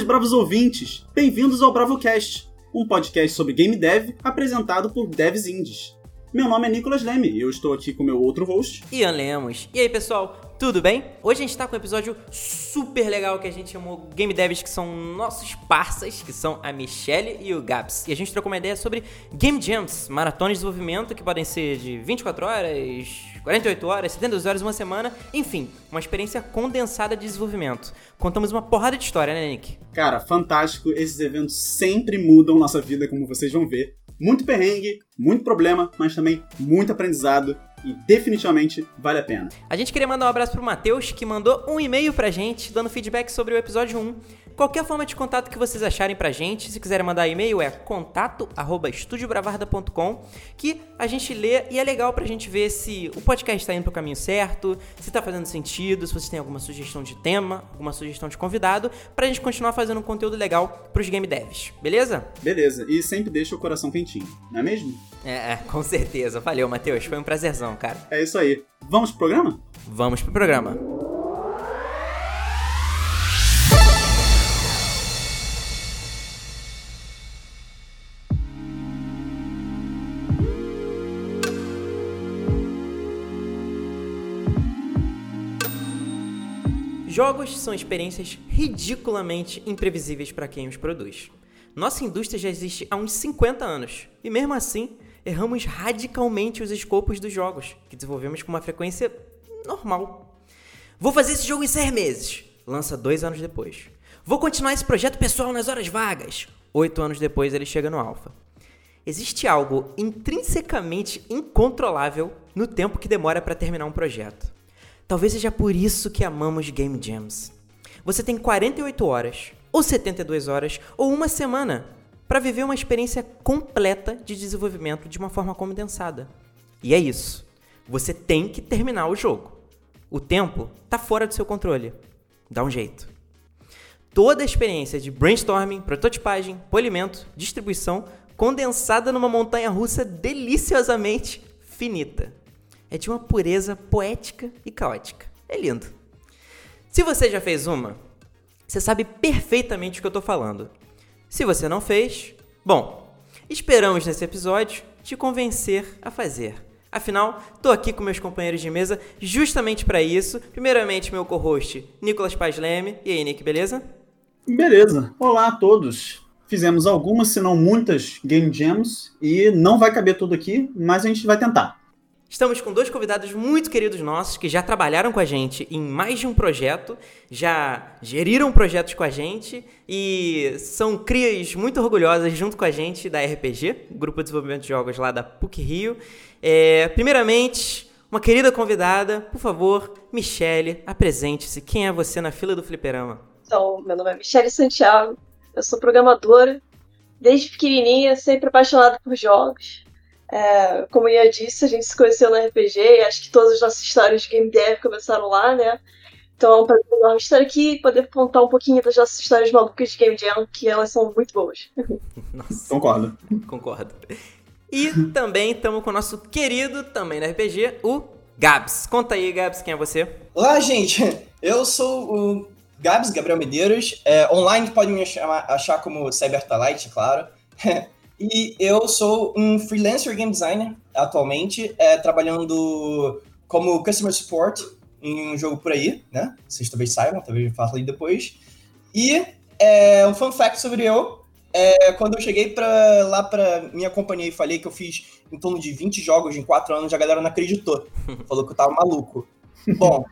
Saudações, bravos ouvintes! Bem-vindos ao BravoCast, um podcast sobre game dev apresentado por devs indies. Meu nome é Nicolas Leme e eu estou aqui com meu outro host. Ian Lemos. E aí, pessoal, tudo bem? Hoje a gente tá com um episódio super legal que a gente chamou Game Devs, que são nossos parceiros, que são a Michelle e o Gabs. E a gente trocou uma ideia sobre Game Jams, maratonas de desenvolvimento que podem ser de 24 horas, 48 horas, 72 horas, uma semana, enfim, uma experiência condensada de desenvolvimento. Contamos uma porrada de história, né, Nick? Cara, fantástico. Esses eventos sempre mudam nossa vida, como vocês vão ver. Muito perrengue, muito problema, mas também muito aprendizado e definitivamente vale a pena. A gente queria mandar um abraço pro Matheus, que mandou um e-mail pra gente, dando feedback sobre o episódio 1. Qualquer forma de contato que vocês acharem pra gente, se quiserem mandar e-mail é contato@estudiobravarda.com, que a gente lê e é legal pra gente ver se o podcast tá indo pro caminho certo, se tá fazendo sentido, se vocês têm alguma sugestão de tema, alguma sugestão de convidado, pra gente continuar fazendo um conteúdo legal pros game devs, beleza? Beleza, e sempre deixa o coração quentinho, não é mesmo? É, é com certeza. Valeu, Matheus, foi um prazerzão, cara. É isso aí. Vamos pro programa? Vamos pro programa. Jogos são experiências ridiculamente imprevisíveis para quem os produz. Nossa indústria já existe há uns 50 anos e, mesmo assim, erramos radicalmente os escopos dos jogos, que desenvolvemos com uma frequência normal. Vou fazer esse jogo em seis meses. Lança dois anos depois. Vou continuar esse projeto pessoal nas horas vagas. Oito anos depois ele chega no alpha. Existe algo intrinsecamente incontrolável no tempo que demora para terminar um projeto. Talvez seja por isso que amamos Game Jams. Você tem 48 horas, ou 72 horas, ou uma semana para viver uma experiência completa de desenvolvimento de uma forma condensada. E é isso. Você tem que terminar o jogo. O tempo está fora do seu controle. Dá um jeito. Toda a experiência de brainstorming, prototipagem, polimento, distribuição condensada numa montanha russa deliciosamente finita. É de uma pureza poética e caótica. É lindo. Se você já fez uma, você sabe perfeitamente o que eu estou falando. Se você não fez, bom, esperamos nesse episódio te convencer a fazer. Afinal, estou aqui com meus companheiros de mesa justamente para isso. Primeiramente, meu co-host, Nicolas Paz Leme. E aí, Nick, beleza? Beleza. Olá a todos. Fizemos algumas, se não muitas, Game Jams e não vai caber tudo aqui, mas a gente vai tentar. Estamos com dois convidados muito queridos nossos que já trabalharam com a gente em mais de um projeto, já geriram projetos com a gente e são crias muito orgulhosas junto com a gente da RPG, Grupo de Desenvolvimento de Jogos lá da PUC Rio. É, primeiramente, uma querida convidada, por favor, Michele, apresente-se. Quem é você na fila do fliperama? Então, meu nome é Michele Santiago, eu sou programadora, desde pequenininha, sempre apaixonada por jogos. É, como eu disse, a gente se conheceu no RPG e acho que todas as nossas histórias de game dev começaram lá, né? Então é um prazer enorme estar aqui e poder contar um pouquinho das nossas histórias malucas de Game Jam, que elas são muito boas. Nossa. Concordo. Concordo. E também estamos com o nosso querido, também no RPG, o Gabs. Conta aí, Gabs, quem é você? Olá, gente. Eu sou o Gabs, Gabriel Medeiros. É, online pode me chamar, achar como Cybertalite, claro. E eu sou um freelancer game designer atualmente, é, trabalhando como customer support em um jogo por aí, né? Vocês talvez saibam, talvez eu fale depois. E é, um fun fact sobre eu, é, quando eu cheguei pra, lá pra minha companhia e falei que eu fiz em torno de 20 jogos em 4 anos, a galera não acreditou. Falou que eu tava maluco. Bom,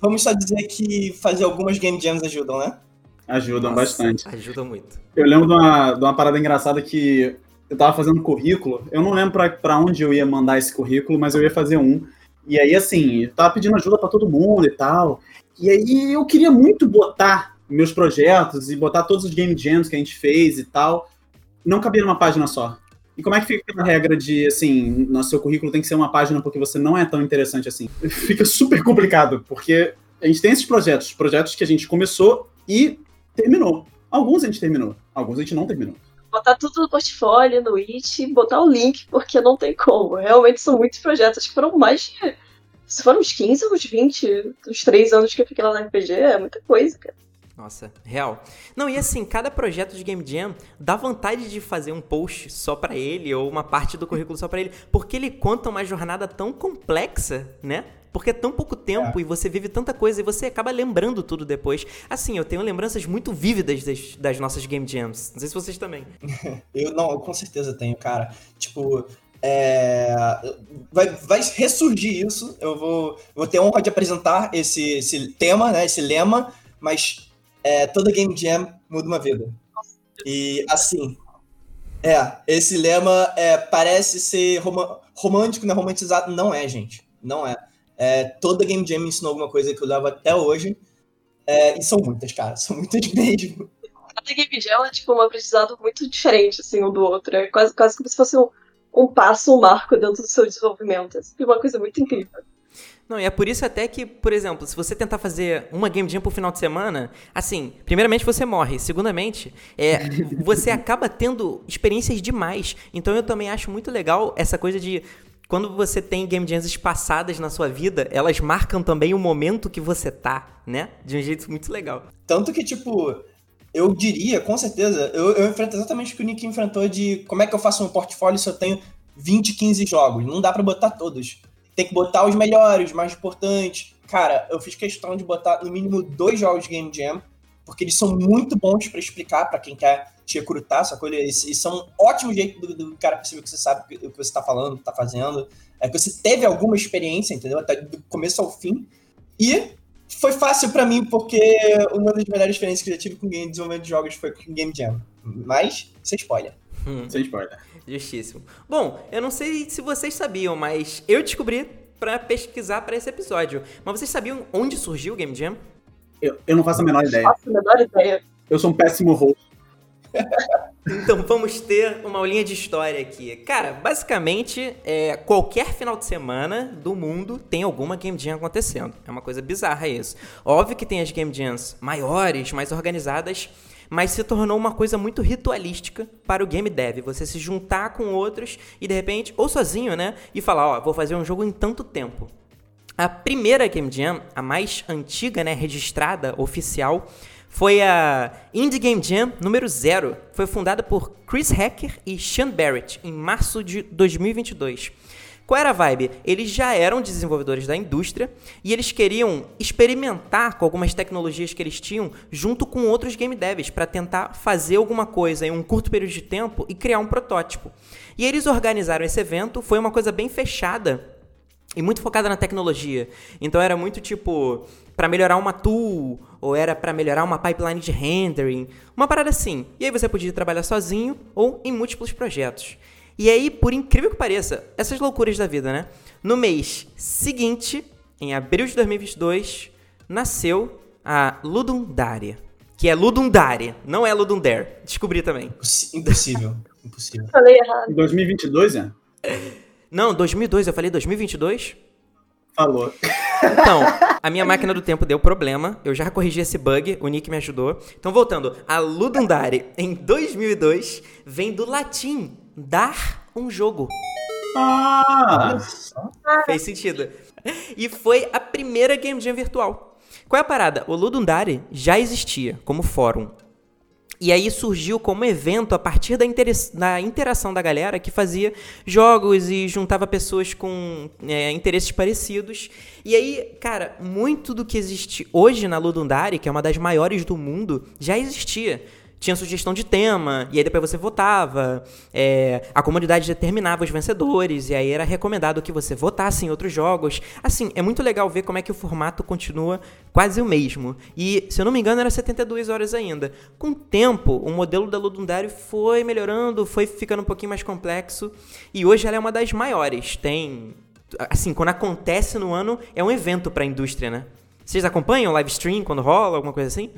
vamos só dizer que fazer algumas game jams ajudam, né? Ajudam Nossa, bastante. Ajudam muito. Eu lembro de uma, de uma parada engraçada que eu tava fazendo currículo, eu não lembro para onde eu ia mandar esse currículo, mas eu ia fazer um. E aí, assim, eu tava pedindo ajuda para todo mundo e tal. E aí eu queria muito botar meus projetos e botar todos os game jams que a gente fez e tal. Não cabia numa página só. E como é que fica a regra de, assim, no seu currículo tem que ser uma página porque você não é tão interessante assim? Fica super complicado, porque a gente tem esses projetos, projetos que a gente começou e terminou. Alguns a gente terminou, alguns a gente não terminou botar tudo no portfólio, no It, botar o link, porque não tem como. Realmente são muitos projetos. Acho que foram mais de. Se foram uns 15 ou uns 20, os 3 anos que eu fiquei lá na RPG, é muita coisa, cara. Nossa, real. Não, e assim, cada projeto de Game Jam dá vontade de fazer um post só para ele ou uma parte do currículo só para ele, porque ele conta uma jornada tão complexa, né? Porque é tão pouco tempo é. e você vive tanta coisa e você acaba lembrando tudo depois. Assim, eu tenho lembranças muito vívidas das, das nossas Game Jams. Não sei se vocês também. eu não, eu com certeza tenho, cara. Tipo, é, vai, vai ressurgir isso. Eu vou, vou ter honra de apresentar esse, esse tema, né, esse lema, mas é, toda Game Jam muda uma vida. E assim, é, esse lema é, parece ser rom romântico, né, romantizado. Não é, gente. Não é. É. Toda Game Jam me ensinou alguma coisa que eu levo até hoje. É, e são muitas, cara. São muitas mesmo. Cada Game Jam é tipo um aprendizado muito diferente, assim, um do outro. É quase, quase como se fosse um, um passo, um marco dentro do seu desenvolvimento. É uma coisa muito incrível. Não, e é por isso até que, por exemplo, se você tentar fazer uma game jam por final de semana, assim, primeiramente você morre, segundamente, é, você acaba tendo experiências demais. Então eu também acho muito legal essa coisa de quando você tem game jams espaçadas na sua vida, elas marcam também o momento que você tá, né? De um jeito muito legal. Tanto que, tipo, eu diria, com certeza, eu, eu enfrento exatamente o que o Nick enfrentou de como é que eu faço um portfólio se eu tenho 20, 15 jogos. Não dá para botar todos tem que botar os melhores, os mais importantes. Cara, eu fiz questão de botar no mínimo dois jogos de Game Jam, porque eles são muito bons para explicar para quem quer te recrutar, sacou? Eles, eles são um ótimo jeito do, do, cara perceber que você sabe o que você está falando, está fazendo. É que você teve alguma experiência, entendeu? Até do começo ao fim. E foi fácil para mim, porque uma das melhores experiências que eu já tive com game, desenvolvimento de jogos foi com Game Jam. Mas, sem spoiler. Hum. Sem spoiler. Justíssimo. Bom, eu não sei se vocês sabiam, mas eu descobri para pesquisar para esse episódio. Mas vocês sabiam onde surgiu o Game Jam? Eu, eu não faço a menor ideia. Faço a menor ideia. Eu sou um péssimo host. então vamos ter uma aulinha de história aqui. Cara, basicamente, é, qualquer final de semana do mundo tem alguma Game Jam acontecendo. É uma coisa bizarra isso. Óbvio que tem as Game Jams maiores, mais organizadas, mas se tornou uma coisa muito ritualística para o game dev. Você se juntar com outros e de repente, ou sozinho, né? E falar, ó, vou fazer um jogo em tanto tempo. A primeira Game Jam, a mais antiga, né, registrada, oficial, foi a Indie Game Jam número 0. Foi fundada por Chris Hacker e Sean Barrett em março de 2022. Qual era a vibe? Eles já eram desenvolvedores da indústria e eles queriam experimentar com algumas tecnologias que eles tinham junto com outros game devs para tentar fazer alguma coisa em um curto período de tempo e criar um protótipo. E eles organizaram esse evento, foi uma coisa bem fechada e muito focada na tecnologia. Então era muito tipo para melhorar uma tool ou era para melhorar uma pipeline de rendering, uma parada assim. E aí você podia trabalhar sozinho ou em múltiplos projetos. E aí, por incrível que pareça, essas loucuras da vida, né? No mês seguinte, em abril de 2022, nasceu a Ludundaria. Que é Ludundaria, não é Ludundare. Descobri também. Impossível. Impossível. Falei errado. Em 2022, é? Não, 2002. Eu falei 2022? Falou. Então, a minha máquina do tempo deu problema. Eu já corrigi esse bug, o Nick me ajudou. Então, voltando. A Ludundare, em 2002, vem do latim dar um jogo. Ah! Fez sentido. E foi a primeira Game Jam virtual. Qual é a parada? O Ludundare já existia como fórum. E aí surgiu como evento a partir da, da, interação da galera que fazia jogos e juntava pessoas com é, interesses parecidos. E aí, cara, muito do que existe hoje na Ludundare, que é uma das maiores do mundo, já existia tinha sugestão de tema, e aí depois você votava. É, a comunidade determinava os vencedores, e aí era recomendado que você votasse em outros jogos. Assim, é muito legal ver como é que o formato continua quase o mesmo. E, se eu não me engano, era 72 horas ainda. Com o tempo, o modelo da Ludundário foi melhorando, foi ficando um pouquinho mais complexo, e hoje ela é uma das maiores. Tem. Assim, quando acontece no ano, é um evento para a indústria, né? Vocês acompanham o live stream quando rola, alguma coisa assim?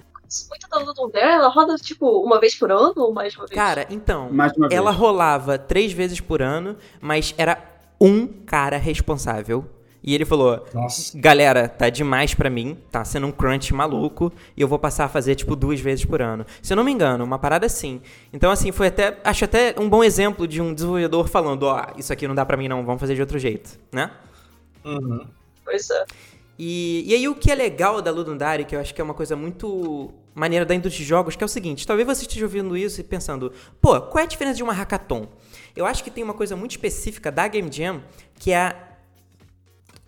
Muito da Ludum Dare, ela roda tipo uma vez por ano ou mais uma vez? Cara, então, ela rolava três vezes por ano, mas era um cara responsável. E ele falou: Nossa. Galera, tá demais para mim, tá sendo um crunch maluco, e eu vou passar a fazer, tipo, duas vezes por ano. Se eu não me engano, uma parada assim. Então, assim, foi até. Acho até um bom exemplo de um desenvolvedor falando: Ó, oh, isso aqui não dá para mim, não, vamos fazer de outro jeito, né? Uhum. Pois é. E, e aí o que é legal da Ludundari, que eu acho que é uma coisa muito maneira da indústria de jogos, que é o seguinte: talvez você esteja ouvindo isso e pensando, pô, qual é a diferença de uma hackathon? Eu acho que tem uma coisa muito específica da Game Jam que é a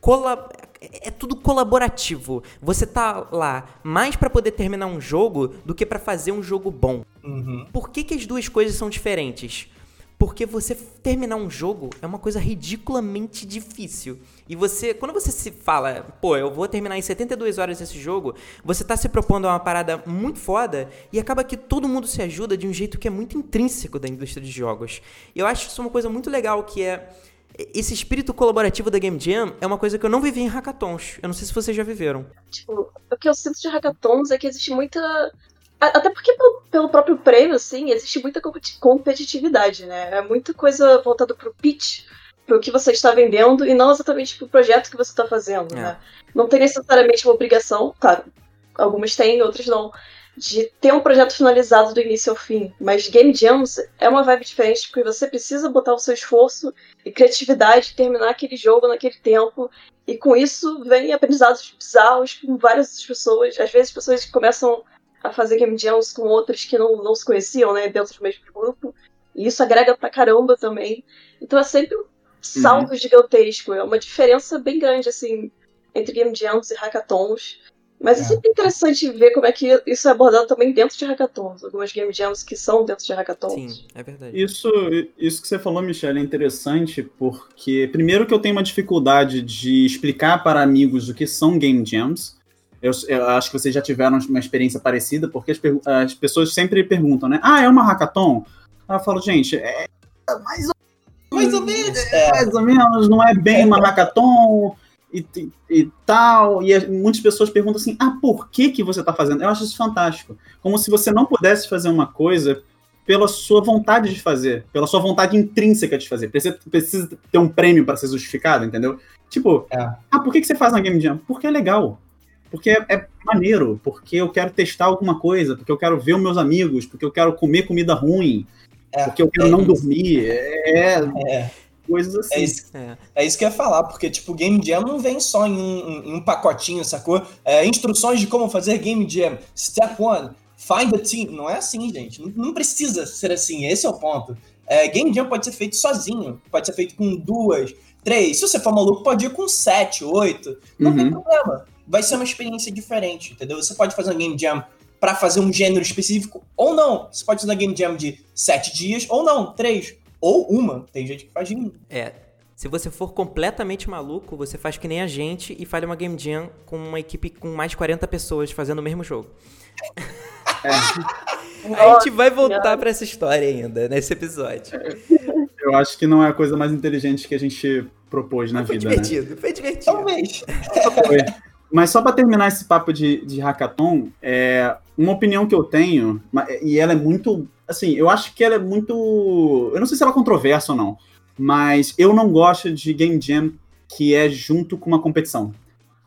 colab é tudo colaborativo. Você tá lá mais para poder terminar um jogo do que para fazer um jogo bom. Uhum. Por que, que as duas coisas são diferentes? Porque você terminar um jogo é uma coisa ridiculamente difícil. E você, quando você se fala, pô, eu vou terminar em 72 horas esse jogo, você tá se propondo a uma parada muito foda e acaba que todo mundo se ajuda de um jeito que é muito intrínseco da indústria de jogos. E eu acho isso uma coisa muito legal que é esse espírito colaborativo da Game Jam é uma coisa que eu não vivi em hackathons. Eu não sei se vocês já viveram. Tipo, o que eu sinto de hackathons é que existe muita até porque pelo, pelo, próprio prêmio, assim, existe muita competitividade, né? É muita coisa voltada pro pitch, pro que você está vendendo, e não exatamente pro projeto que você está fazendo, é. né? Não tem necessariamente uma obrigação, claro, algumas têm, outras não, de ter um projeto finalizado do início ao fim. Mas Game Jams é uma vibe diferente, porque você precisa botar o seu esforço e criatividade e terminar aquele jogo naquele tempo. E com isso vem aprendizados bizarros com várias pessoas. Às vezes pessoas começam a fazer game jams com outros que não, não se conheciam, né, dentro do mesmo grupo. E isso agrega pra caramba também. Então é sempre um salto uhum. gigantesco. É uma diferença bem grande, assim, entre game jams e hackathons. Mas é. é. sempre interessante ver como é que isso é abordado também dentro de hackathons. Algumas game jams que são dentro de hackathons. Sim, é verdade. Isso, isso que você falou, Michelle, é interessante porque, primeiro, que eu tenho uma dificuldade de explicar para amigos o que são game jams. Eu, eu, acho que vocês já tiveram uma experiência parecida, porque as, as, pessoas sempre perguntam, né? Ah, é uma hackathon? Aí eu falo, gente, é mais ou, mais ou menos. É, mais ou menos, não é bem uma hackathon e, e, e tal. E muitas pessoas perguntam assim, ah, por que, que você está fazendo? Eu acho isso fantástico. Como se você não pudesse fazer uma coisa pela sua vontade de fazer, pela sua vontade intrínseca de fazer. Precisa, precisa ter um prêmio para ser justificado, entendeu? Tipo, é. ah, por que, que você faz uma Game Jam? Porque é legal porque é, é, maneiro, porque eu quero testar alguma coisa, porque eu quero ver os meus amigos, porque eu quero comer comida ruim, é, porque eu quero é não isso. dormir. É, é, coisas assim. É isso, é. isso que eu ia falar, porque tipo, Game Jam não vem só em um, em um pacotinho, sacou? instruções de como fazer Game Jam. Step one, find a team. Não é assim, gente. Não, não precisa ser assim, esse é o ponto. Game Jam pode ser feito sozinho, pode ser feito com duas, três. Se você for maluco, pode ir com sete, oito. Não uhum. tem problema vai ser uma experiência diferente, entendeu? Você pode fazer um game jam para fazer um gênero específico, ou não. Você pode fazer uma game jam de sete dias, ou não, três, ou uma. Tem gente que faz de um. É. Se você for completamente maluco, você faz que nem a gente e faz uma game jam com uma equipe com mais de 40 pessoas fazendo o mesmo jogo. É. a gente vai voltar para essa história ainda, nesse episódio. Eu acho que não é a coisa mais inteligente que a gente propôs na foi vida. Foi né? divertido, né? foi divertido. Talvez. Mas só para terminar esse papo de, de hackathon, é, uma opinião que eu tenho, e ela é muito. Assim, eu acho que ela é muito. Eu não sei se ela é controversa ou não, mas eu não gosto de Game Jam que é junto com uma competição.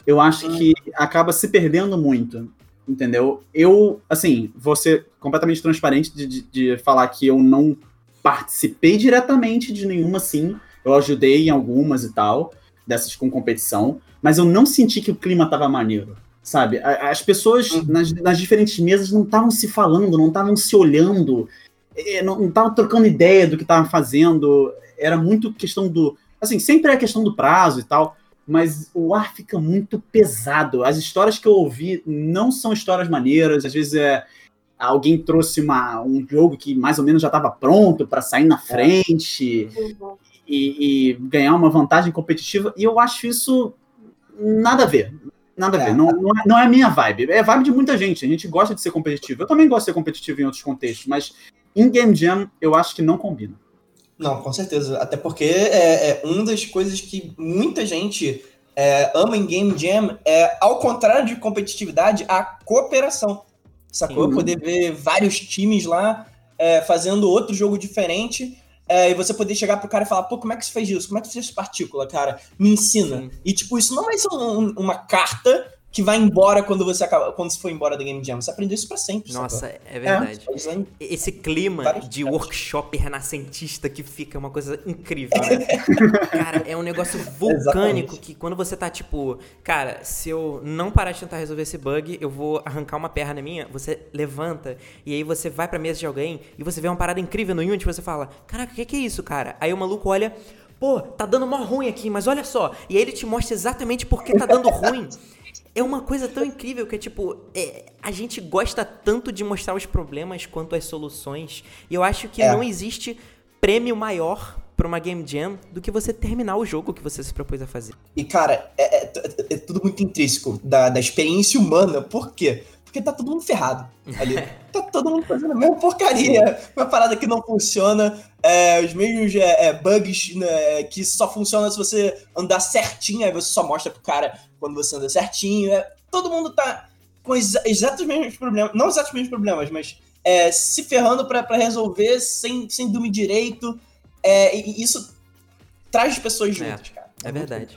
Eu acho que acaba se perdendo muito, entendeu? Eu, assim, vou ser completamente transparente de, de, de falar que eu não participei diretamente de nenhuma, sim. Eu ajudei em algumas e tal, dessas com competição mas eu não senti que o clima tava maneiro, sabe? As pessoas uhum. nas, nas, diferentes mesas não estavam se falando, não estavam se olhando, é, não estavam trocando ideia do que estavam fazendo. Era muito questão do. Assim, sempre é questão do prazo e tal, mas o ar fica muito pesado. As histórias que eu ouvi não são histórias maneiras, às vezes é. Alguém trouxe uma, um jogo que mais ou menos já estava pronto para sair na é. frente uhum. e, e ganhar uma vantagem competitiva, e eu acho isso nada a ver. Nada a ver. É. Não, não, é, não é a minha vibe. É a vibe de muita gente. A gente gosta de ser competitivo. Eu também gosto de ser competitivo em outros contextos, mas em Game Jam eu acho que não combina. Não, com certeza. Até porque é, é uma das coisas que muita gente é, ama em Game Jam é, ao contrário de competitividade, a cooperação. Sacou? Sim. Poder ver vários times lá é, fazendo outro jogo diferente é, e você poder chegar pro cara e falar, pô, como é que você fez isso? Como é que você fez essa partícula, cara? Me ensina. Sim. E, tipo, isso não vai ser um, uma carta que vai embora quando você acaba, quando você for embora da Game Jam. Você aprendeu isso pra sempre. Nossa, sacou? é verdade. É. Esse clima de workshop renascentista que fica uma coisa incrível, né? cara, é um negócio vulcânico que quando você tá tipo, cara, se eu não parar de tentar resolver esse bug, eu vou arrancar uma perna minha, você levanta e aí você vai pra mesa de alguém e você vê uma parada incrível no Unity, você fala, caraca, o que, que é isso, cara? Aí o maluco olha, pô, tá dando mó ruim aqui, mas olha só. E aí ele te mostra exatamente por que tá dando ruim. É uma coisa tão incrível que é tipo, é, a gente gosta tanto de mostrar os problemas quanto as soluções. E eu acho que É. não existe prêmio maior pra uma Game Jam do que você terminar o jogo que você se propôs a fazer. E, cara, é, é- é tudo muito intrínseco da, da experiência humana. Por quê? Porque tá todo mundo ferrado ali. tá todo mundo fazendo a mesma porcaria. Uma parada que não funciona. é, os mesmos é, é, bugs né, que só funcionam se você andar certinho. Aí você só mostra pro cara quando você anda certinho. é, todo mundo tá com exa exatos mesmos problemas. Não exatos mesmos problemas, mas é, se ferrando pra, pra resolver sem, sem dormir direito. É, e isso traz as pessoas juntas, cara. É verdade.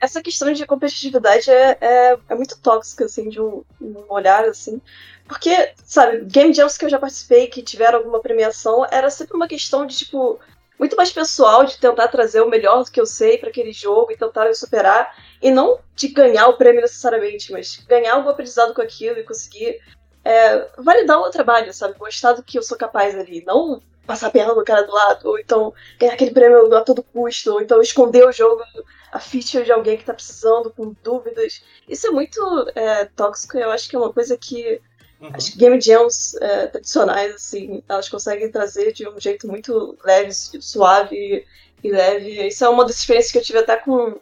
Essa questão de competitividade é, é, é muito tóxica, assim, de um, um olhar, assim. Porque, sabe, game jams que eu já participei, que tiveram alguma premiação, era sempre uma questão de, tipo, muito mais pessoal, de tentar trazer o melhor do que eu sei para aquele jogo e tentar me superar. E não de ganhar o prêmio necessariamente, mas ganhar algum aprendizado com aquilo e conseguir é, validar o meu trabalho, sabe? Gostar do que eu sou capaz ali. Não passar a perna no cara do lado, ou então ganhar aquele prêmio a todo custo, ou então esconder o jogo, a feature de alguém que tá precisando, com dúvidas. Isso é muito é, tóxico eu acho que é uma coisa que Uhum. as game jams é, tradicionais, assim, elas conseguem trazer de um jeito muito leve, suave e, e leve. Isso é uma das experiências que eu tive até com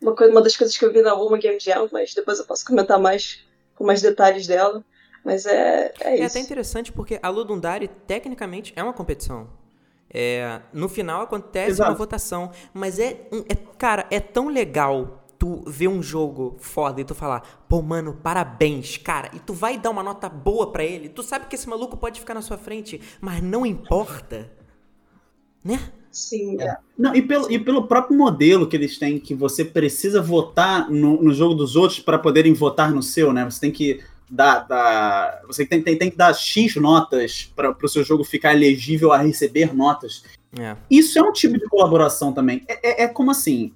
uma, coisa, uma das coisas que eu vi na Uma Game Jam, mas depois eu posso comentar mais com mais detalhes dela. Mas é, é É isso. até interessante porque a Ludundari, tecnicamente, é uma competição. É, no final acontece Exato. uma votação, mas é, é- Cara, é tão legal tu ver um jogo foda e tu falar, pô, mano, parabéns, cara, e tu vai dar uma nota boa pra ele. Tu sabe que esse maluco pode ficar na sua frente, mas não importa. Né? Sim, É. Não, e pelo, e pelo próprio modelo que eles têm, que você precisa votar no, no jogo dos outros para poderem votar no seu, né? Você tem que dar. dar- você tem, tem, tem que dar X notas para o seu jogo ficar elegível a receber notas. É. Isso é um tipo de colaboração também. É, é- é como assim.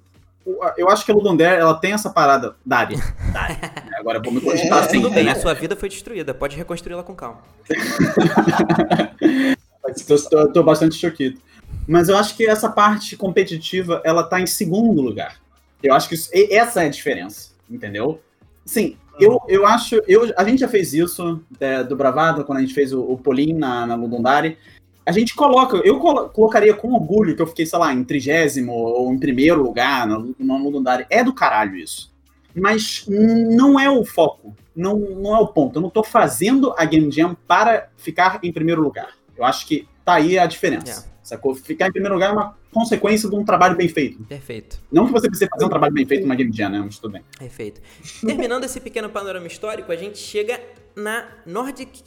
Eu acho que a Ludondare, ela tem essa parada. Dari. Dari. Agora eu vou me cogitar assim, Tudo bem, né? a sua vida foi destruída, pode reconstruí-la com calma. Tô bastante choquito. Mas eu acho que essa parte competitiva, ela tá em segundo lugar. Eu acho que isso- essa é a diferença, entendeu? Sim, eu, eu acho. Eu, a gente já fez isso é, do Bravado, quando a gente fez o, o Polim na, na Ludondari. A gente coloca, eu colo- colocaria com orgulho que eu fiquei, sei lá, em trigésimo ou em primeiro lugar na, na Ludondari. É do caralho isso. Mas não é o foco. Não, não é o ponto. Eu não tô fazendo a Game Jam para ficar em primeiro lugar. Eu acho que tá aí a diferença. Sacou? Ficar em primeiro lugar é uma consequência de um trabalho bem feito. Perfeito. Não que você precise fazer um trabalho bem feito numa Game Jam, né? Mas tudo bem. Perfeito. Terminando esse pequeno panorama histórico, a gente chega na Nordic.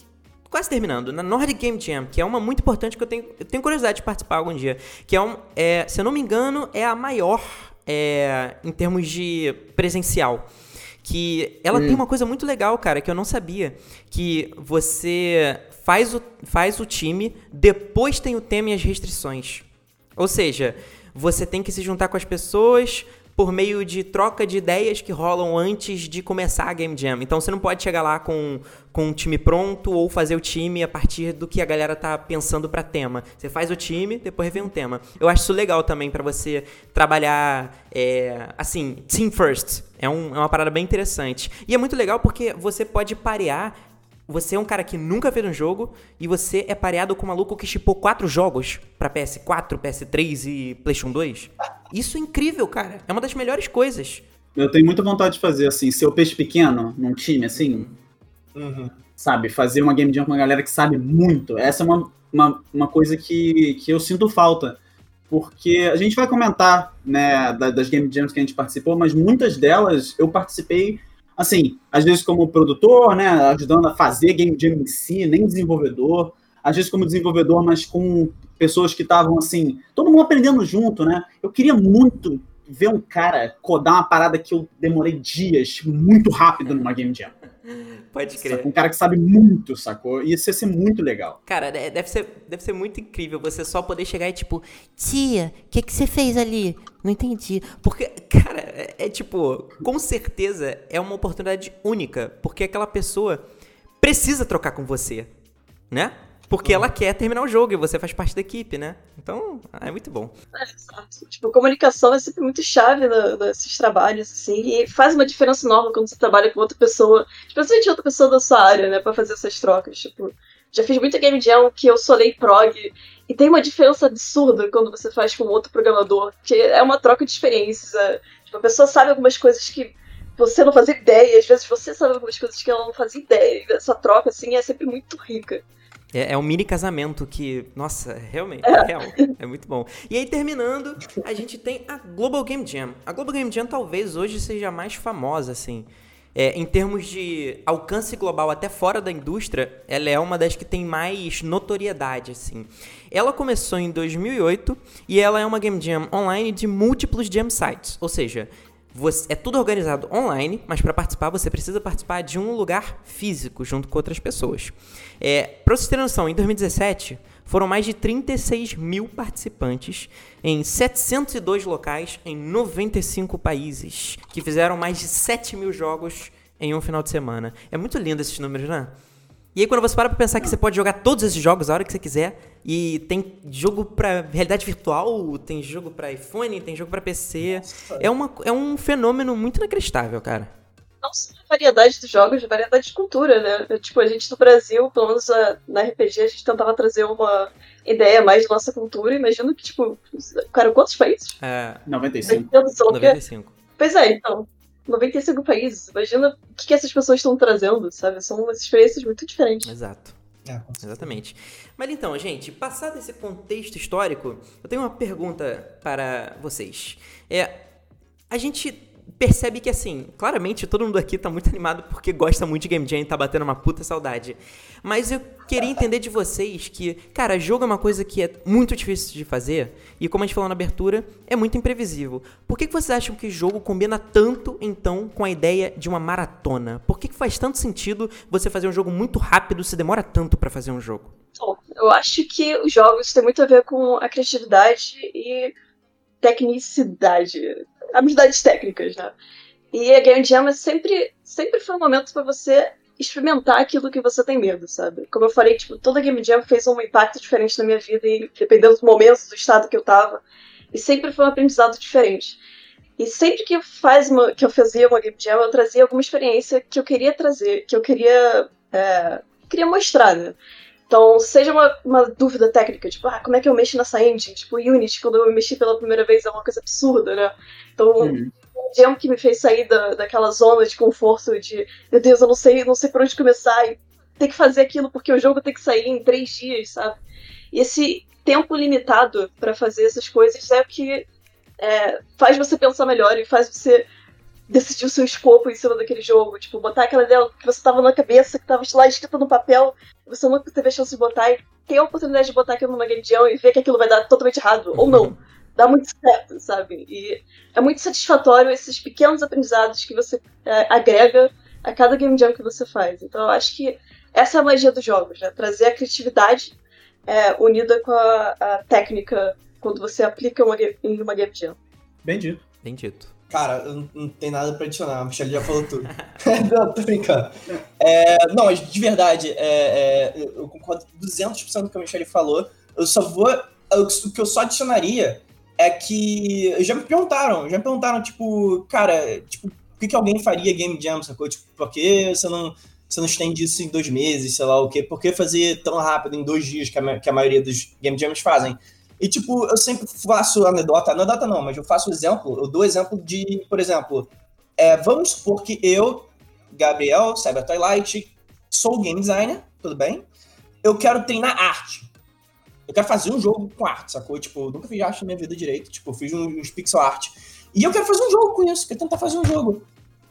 Quase terminando, na Nordic Game Jam, que é uma muito importante que eu tenho, eu tenho curiosidade de participar algum dia. Que é um. É, se eu não me engano, é a maior é, em termos de presencial. Que ela tem uma coisa muito legal, cara, que eu não sabia. Que você faz o, faz o time, depois tem o tema e as restrições. Ou seja, você tem que se juntar com as pessoas por meio de troca de ideias que rolam antes de começar a Game Jam. Então você não pode chegar lá com, com um time pronto ou fazer o time a partir do que a galera tá pensando pra tema. Você faz o time, depois vem um tema. Eu acho isso legal também pra você trabalhar, é, assim, team first. É, um- é uma parada bem interessante. E é muito legal porque você pode parear você é um cara que nunca fez um jogo e você é pareado com um maluco que chipou quatro jogos pra PS4, PS3 e PlayStation 2. Isso é incrível, cara. É uma das melhores coisas. Eu tenho muita vontade de fazer, assim, ser o peixe pequeno num time, assim, Uhum. sabe? Fazer uma Game Jam com uma galera que sabe muito. Essa é uma, uma, uma coisa que, que eu sinto falta. Porque a gente vai comentar, né, da- das Game Jams que a gente participou, mas muitas delas eu participei, assim, às vezes como produtor, né, ajudando a fazer Game Jam em si, nem desenvolvedor. Às vezes como desenvolvedor, mas com pessoas que estavam, assim, todo mundo aprendendo junto, né? Eu queria muito ver um cara codar uma parada que eu demorei dias, muito rápido numa Game Jam. Pode crer. Um cara que sabe muito, sacou? Isso ia ser muito legal. Cara, deve ser, deve ser muito incrível você só poder chegar e tipo, tia, o que, que você fez ali? Não entendi. Porque, cara, é, é tipo, com certeza é uma oportunidade única, porque aquela pessoa precisa trocar com você, né? Porque ela quer terminar o jogo e você faz parte da equipe, né? Então, é muito bom. É, exato. Tipo, comunicação é sempre muito chave nesses trabalhos, assim, e faz uma diferença enorme quando você trabalha com outra pessoa, especialmente outra pessoa da sua área, né, pra fazer essas trocas. Tipo, já fiz muita game jam que eu solei prog, e tem uma diferença absurda quando você faz com outro programador, que é uma troca de experiências. É, tipo, a pessoa sabe algumas coisas que você não fazia ideia, às vezes você sabe algumas coisas que ela não fazia ideia, e essa troca, assim, é sempre muito rica. É, é, um mini casamento que, nossa, realmente, é real. É muito bom. E aí, terminando, a gente tem a Global Game Jam. A Global Game Jam talvez hoje seja a mais famosa, assim. É, em termos de alcance global até fora da indústria, ela é uma das que tem mais notoriedade, assim. Ela começou em 2008 e ela é uma game jam online de múltiplos jam sites, ou seja, você, é tudo organizado online, mas para participar você precisa participar de um lugar físico junto com outras pessoas. É, para vocês terem noção, em 2017 foram mais de 36 mil participantes em 702 locais em 95 países, que fizeram mais de 7 mil jogos em um final de semana. É muito lindo esses números, né? E aí quando você para pra pensar que você pode jogar todos esses jogos a hora que você quiser, e tem jogo pra realidade virtual, tem jogo pra iPhone, tem jogo pra PC, é, uma, é um fenômeno muito inacreditável, cara. Não só a variedade dos jogos, a variedade de cultura, né? Tipo, a gente no Brasil, pelo menos na RPG, a gente tentava trazer uma ideia mais da nossa cultura. Imagino que, tipo, cara, quantos países? É, 95. 95. Pois é, então. 95 países. Imagina o que, que essas pessoas estão trazendo, sabe? São umas experiências muito diferentes. Exato. É, Exatamente. Mas então, gente, passado esse contexto histórico, eu tenho uma pergunta para vocês. É, a gente percebe que, assim, claramente todo mundo aqui tá muito animado porque gosta muito de Game Jam e tá batendo uma puta saudade. Mas eu queria entender de vocês que, cara, jogo é uma coisa que é muito difícil de fazer e, como a gente falou na abertura, é muito imprevisível. Por que, que vocês acham que jogo combina tanto, então, com a ideia de uma maratona? Por que, que faz tanto sentido você fazer um jogo muito rápido se demora tanto para fazer um jogo? Bom, eu acho que os jogos têm muito a ver com a criatividade e tecnicidade habilidades técnicas, né? E a Game Jam é sempre, sempre foi um momento para você experimentar aquilo que você tem medo, sabe? Como eu falei, tipo, toda Game Jam fez um impacto diferente na minha vida, e dependendo do momento, do estado que eu tava. E sempre foi um aprendizado diferente. E sempre que eu, faz uma, que eu fazia uma Game Jam, eu trazia alguma experiência que eu queria trazer, que eu queria, é, queria mostrar, né? Então, seja uma, uma, dúvida técnica, tipo, ah, como é que eu mexo nessa engine? Tipo, Unity, quando eu mexi pela primeira vez, é uma coisa absurda, né? Então, uhum. um jam que me fez sair da, daquela zona de conforto de, meu Deus, eu não sei, não sei por onde começar e ter que fazer aquilo porque o jogo tem que sair em três dias, sabe? E esse tempo limitado para fazer essas coisas é o que é, faz você pensar melhor e faz você decidir o seu escopo em cima daquele jogo. Tipo, botar aquela ideia que você tava na cabeça, que tava lá escrita no papel, você nunca teve a chance de botar e ter a oportunidade de botar aquilo numa game jam e ver que aquilo vai dar totalmente errado, ou não. Dá muito certo, sabe? E é muito satisfatório esses pequenos aprendizados que você é, agrega a cada game jam que você faz. Então eu acho que essa é a magia dos jogos, né? Trazer a criatividade é, unida com a, a, técnica quando você aplica uma, em uma game jam. Bem dito. Bem dito. Cara, eu não tenho nada pra adicionar, a Michelle já falou tudo. não, tô brincando. É, não, mas de verdade, é, é, eu concordo 200% com o que a Michelle falou. Eu só vou. O que eu só adicionaria é que. Já me perguntaram, já me perguntaram, tipo, cara, tipo, por que, que alguém faria Game Jam, sacou? Tipo, por que você não, você não estende isso em dois meses, sei lá o quê? Por que fazer tão rápido em dois dias que a, que a maioria dos Game Jams fazem? E, tipo, eu sempre faço anedota, anedota não, mas eu faço exemplo, eu dou exemplo de, por exemplo, é, vamos supor que eu, Gabriel, Cyber Twilight, sou game designer, tudo bem? Eu quero treinar arte. Eu quero fazer um jogo com arte, sacou? Tipo, eu nunca fiz arte na minha vida direito, tipo, eu fiz uns pixel art. E eu quero fazer um jogo com isso, quero tentar fazer um jogo.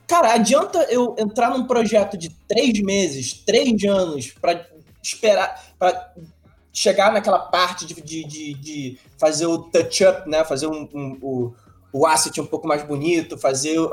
Cara, adianta eu entrar num projeto de três meses, três anos, para esperar, para chegar naquela parte de, de, de, de fazer o touch-up, né? Fazer um, um, o, o asset um pouco mais bonito, fazer uh,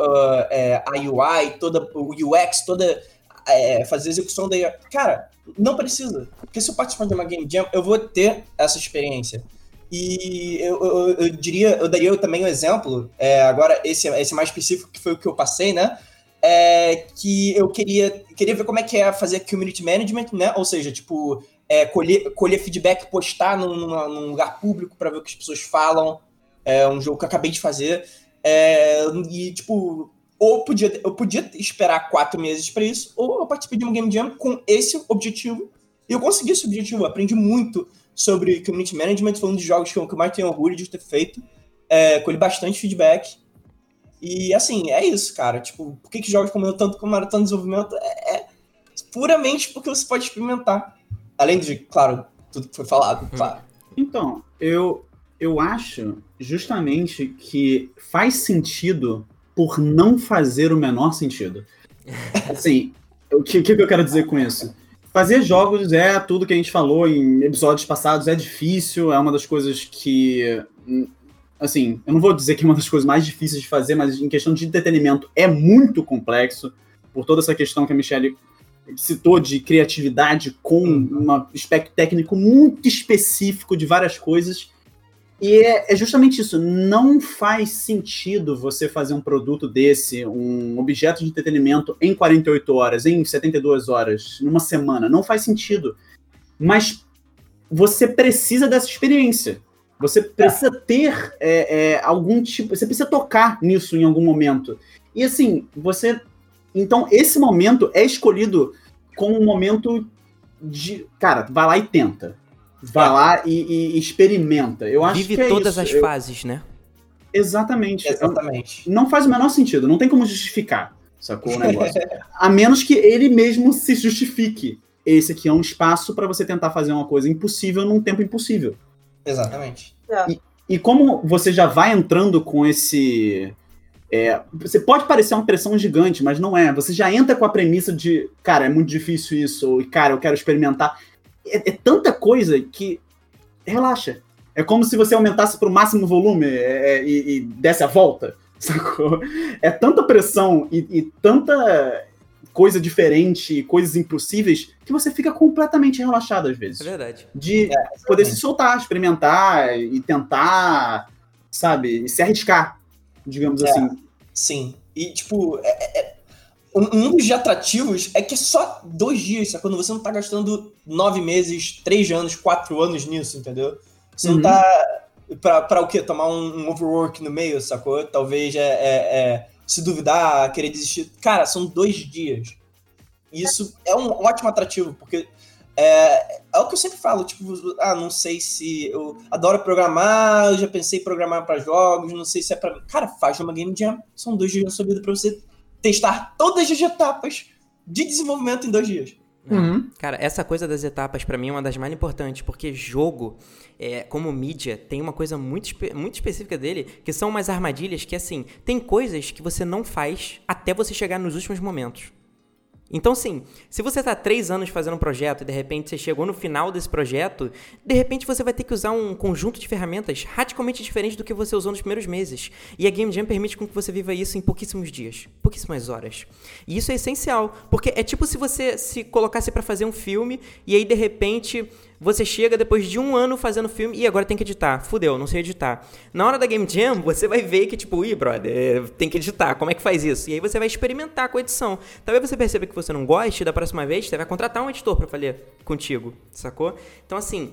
é, a UI, toda, o UX, toda. É, fazer a execução da. Cara, não precisa. Porque se eu participar de uma Game Jam, eu vou ter essa experiência. E eu, eu, eu diria, eu daria também um exemplo, é, agora esse, esse mais específico que foi o que eu passei, né? É, que eu queria, queria ver como é que é fazer community management, né? Ou seja, tipo, é, colher, colher feedback, postar num, num lugar público para ver o que as pessoas falam. É um jogo que eu acabei de fazer. É, e, tipo, ou podia, eu podia esperar quatro meses para isso, ou eu participei de um Game Jam com esse objetivo. E eu consegui esse objetivo. Eu aprendi muito sobre community management. Foi um dos jogos que eu mais tenho orgulho de ter feito. É, colhi bastante feedback. E, assim, é isso, cara. Tipo, por que, que jogos como eu, tanto como Maratona de Desenvolvimento, é, é puramente porque você pode experimentar. Além de, claro, tudo que foi falado, hum. claro. Então, eu, eu acho justamente que faz sentido por não fazer o menor sentido. Assim, o que, que eu quero dizer com isso? Fazer jogos é tudo que a gente falou em episódios passados, é difícil, é uma das coisas que. Assim, eu não vou dizer que é uma das coisas mais difíceis de fazer, mas em questão de entretenimento é muito complexo, por toda essa questão que a Michelle citou de criatividade com uhum. um aspecto técnico muito específico de várias coisas. E é, é, justamente isso. Não faz sentido você fazer um produto desse, um objeto de entretenimento, em 48 horas, em 72 horas, numa semana. Não faz sentido. Mas você precisa dessa experiência. Você precisa ter é, é, algum tipo. Você precisa tocar nisso em algum momento. E assim, você então, esse momento é escolhido como um momento de. Cara, vai lá e tenta. Vai é. lá e, e, experimenta. Eu acho Vive que é todas isso. as Eu... fases, né? Exatamente. Exatamente. Não faz o menor sentido. Não tem como justificar, sacou o negócio? A menos que ele mesmo se justifique. Esse aqui é um espaço para você tentar fazer uma coisa impossível num tempo impossível. Exatamente. E, e como você já vai entrando com esse é, você pode parecer uma pressão gigante, mas não é. Você já entra com a premissa de, cara, é muito difícil isso, e cara, eu quero experimentar. É, é tanta coisa que relaxa. É como se você aumentasse para o máximo volume é, é, e, e, desse a volta, sacou? É tanta pressão e, e tanta coisa diferente, coisas impossíveis, que você fica completamente relaxado às vezes. É verdade. De é, poder se soltar, experimentar e tentar, sabe, e se arriscar digamos é, assim. Sim. E, tipo, é, é, é um, um dos atrativos é que é só dois dias, sabe? Quando você não tá gastando nove meses, três anos, quatro anos nisso, entendeu? Você uhum. não tá. Pra, pra o quê? Tomar um, um, overwork no meio, sacou? Talvez é, é, é, se duvidar, querer desistir. Cara, são dois dias. Isso é um ótimo atrativo, porque é, é o que eu sempre falo, tipo, ah, não sei se eu adoro programar, eu já pensei em programar para jogos, não sei se é para Cara, faz uma game jam, são dois dias na sua vida para você testar todas as etapas de desenvolvimento em dois dias. Uhum. Cara, essa coisa das etapas para mim é uma das mais importantes, porque jogo, é, como mídia, tem uma coisa muito, muito específica dele, que são umas armadilhas que, assim, tem coisas que você não faz até você chegar nos últimos momentos. Então, sim, se você está três anos fazendo um projeto e de repente você chegou no final desse projeto, de repente você vai ter que usar um conjunto de ferramentas radicalmente diferente do que você usou nos primeiros meses. E a Game Jam permite com que você viva isso em pouquíssimos dias, pouquíssimas horas. E isso é essencial, porque é tipo se você se colocasse para fazer um filme e aí de repente você chega depois de um ano fazendo filme e agora tem que editar. Fudeu, não sei editar. Na hora da Game Jam, você vai ver que, tipo, ih, brother, tem que editar. Como é que faz isso? E aí você vai experimentar com a edição. Talvez você perceba que você não goste, da próxima vez você vai contratar um editor para fazer contigo, sacou? Então, assim,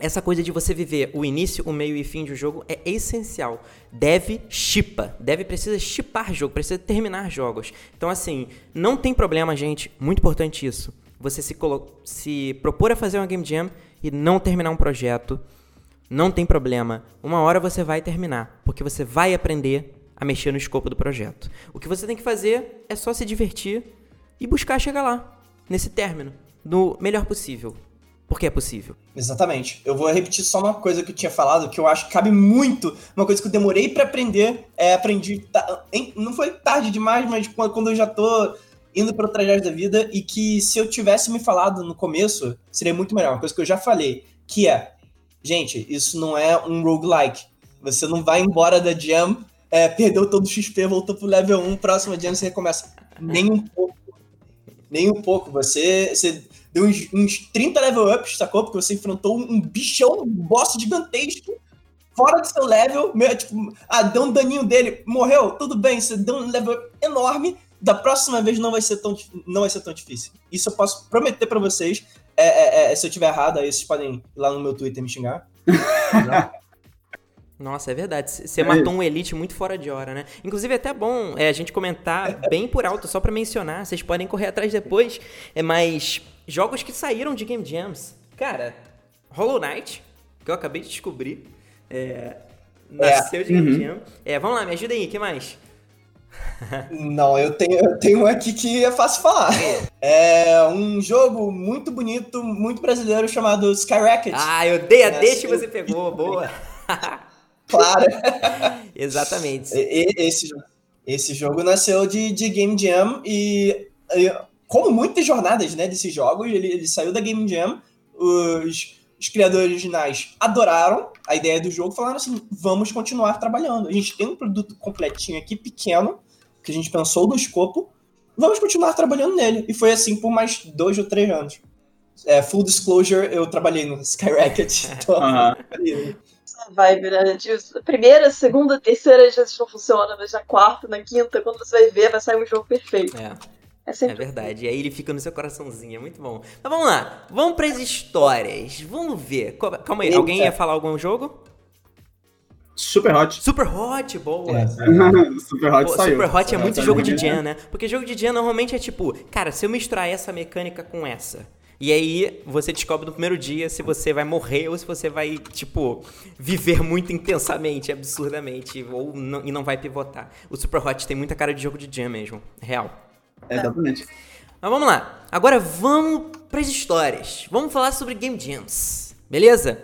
essa coisa de você viver o início, o meio e fim de um jogo é essencial. Deve chipa, deve precisa chipar jogo, precisa terminar jogos. Então assim, não tem problema, gente, muito importante isso você se, se propor a fazer uma game jam e não terminar um projeto, não tem problema. Uma hora você vai terminar, porque você vai aprender a mexer no escopo do projeto. O que você tem que fazer é só se divertir e buscar chegar lá, nesse término, no melhor possível. Porque é possível. Exatamente. Eu vou repetir só uma coisa que eu tinha falado, que eu acho que cabe muito, uma coisa que eu demorei para aprender, é aprendi, não foi tarde demais, mas quando eu já tô indo para o trajeto da vida e que se eu tivesse me falado no começo, seria muito melhor. Uma coisa que eu já falei, que é, gente, isso não é um roguelike. Você não vai embora da jam é, perdeu todo o XP, voltou pro level 1, próxima jam você recomeça. Nem um pouco. Nem um pouco. Você, você deu uns, uns 30 level ups, sacou? Porque você enfrentou um bichão, um boss gigantesco, fora do seu level, meio, tipo, ah, deu um daninho dele, morreu, tudo bem, você deu um level enorme, da próxima vez não vai ser tão, não vai ser tão difícil. Isso eu posso prometer para vocês. É, é, é, se eu tiver errado, aí vocês podem ir lá no meu Twitter me xingar. Nossa, é verdade. Você é matou um Elite muito fora de hora, né? Inclusive, é até bom é, a gente comentar bem por alto, só para mencionar. Vocês podem correr atrás depois. É, mas jogos que saíram de Game Jams. Cara, Hollow Knight, que eu acabei de descobrir. É, nasceu é. de Game uhum. Jam. É, vamos lá, me ajuda aí, o que mais? Não, eu tenho, eu tenho um aqui que é fácil falar. É um jogo muito bonito, muito brasileiro chamado Skyrocket. Ah, eu dei a deixa que você pegou, boa. claro. Exatamente. Esse, esse jogo nasceu de, de Game Jam e, como muitas jornadas né, desses jogos, ele, ele saiu da Game Jam, os, os criadores originais adoraram a ideia do jogo, falaram assim, vamos continuar trabalhando. A gente tem um produto completinho aqui, pequeno, que a gente pensou no escopo, vamos continuar trabalhando nele. E foi assim por mais dois ou três anos. É, full disclosure, eu trabalhei no Skyrocket. Então, uhum. vibe, né? De primeira, segunda, terceira às vezes não funciona, mas na quarta, na quinta, quando você vai ver, vai sair um jogo perfeito. É. É, é verdade. E aí ele fica no seu coraçãozinho. É muito bom. Mas vamos lá. Vamos para as histórias. Vamos ver. Calma aí. Eita. Alguém ia falar algum jogo? Super Hot. Super Hot, boa. É, Super Hot Pô, saiu. Super Hot é muito é, jogo de jam, né? Porque jogo de jam normalmente é tipo, cara, se eu misturar essa mecânica com essa, e aí você descobre no primeiro dia se você vai morrer ou se você vai, tipo, viver muito intensamente, absurdamente, ou não, e não vai pivotar. O Super Hot tem muita cara de jogo de jam mesmo, real. É, exatamente. Mas vamos lá. Agora vamos para as histórias. Vamos falar sobre Game Jams, beleza?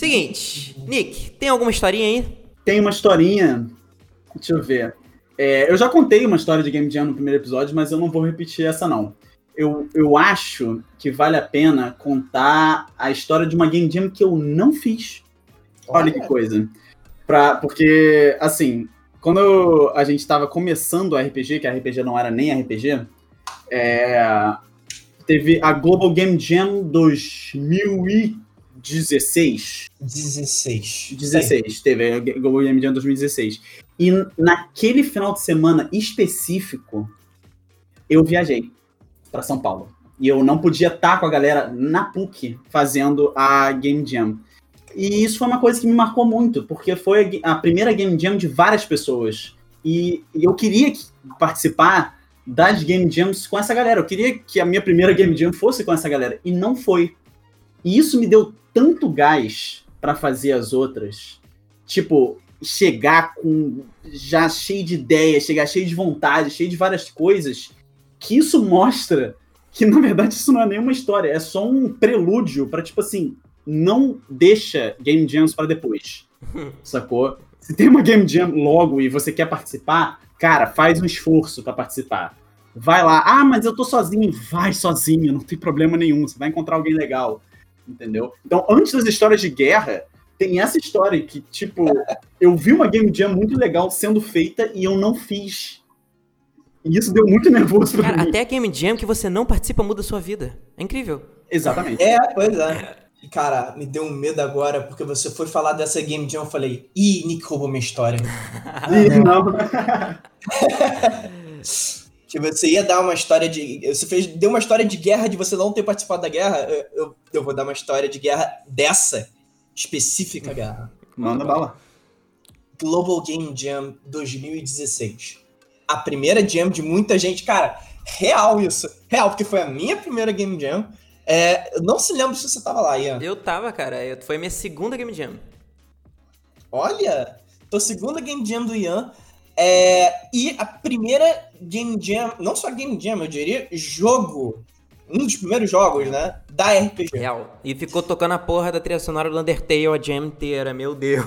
Seguinte, Nick, tem alguma historinha aí? Tem uma historinha. Deixa eu ver. É, eu já contei uma história de Game Jam no primeiro episódio, mas eu não vou repetir essa, não. Eu, eu acho que vale a pena contar a história de uma Game Jam que eu não fiz. Olha, Olha que coisa. Pra, porque, assim, quando eu, a gente estava começando o RPG, que a RPG não era nem RPG, é, teve a Global Game Jam 2000 e 16. 16. 16, teve a Global Game Jam 2016. E naquele final de semana específico, eu viajei para São Paulo. E eu não podia estar com a galera na PUC fazendo a Game Jam. E isso foi uma coisa que me marcou muito, porque foi a primeira Game Jam de várias pessoas. E eu queria participar das Game Jams com essa galera. Eu queria que a minha primeira Game Jam fosse com essa galera. E não foi. E isso me deu tanto gás para fazer as outras. Tipo, chegar com já cheio de ideias, chegar cheio de vontade, cheio de várias coisas, que isso mostra que na verdade isso não é nenhuma história, é só um prelúdio para tipo assim, não deixa Game Jams para depois. Sacou? Se tem uma Game Jam logo e você quer participar, cara, faz um esforço para participar. Vai lá. Ah, mas eu tô sozinho. Vai sozinho, não tem problema nenhum. Você vai encontrar alguém legal entendeu? Então, antes das histórias de guerra, tem essa história que, tipo, eu vi uma Game Jam muito legal sendo feita e eu não fiz. E isso deu muito nervoso pra Cara, mim. até a Game Jam que você não participa muda a sua vida. É incrível. Exatamente. É, pois é. E, cara, me deu um medo agora, porque você foi falar dessa Game Jam, eu falei, ih, Nick roubou minha história. Ih, não. que você ia dar uma história de. Você fez, deu uma história de guerra de você não ter participado da guerra. Eu, eu vou dar uma história de guerra dessa específica guerra. Manda bala. Global Game Jam 2016. A primeira jam de muita gente. Cara, real isso. Real, porque foi a minha primeira Game Jam. É, eu não se lembro se você tava lá, Ian. Eu tava, cara. Foi a minha segunda Game Jam. Olha, tua segunda Game Jam do Ian. É, e a primeira Game Jam, não só Game Jam, eu diria, jogo, um dos primeiros jogos, né, da RPG. Real. E ficou tocando a porra da trilha sonora do Undertale a jam inteira, meu Deus.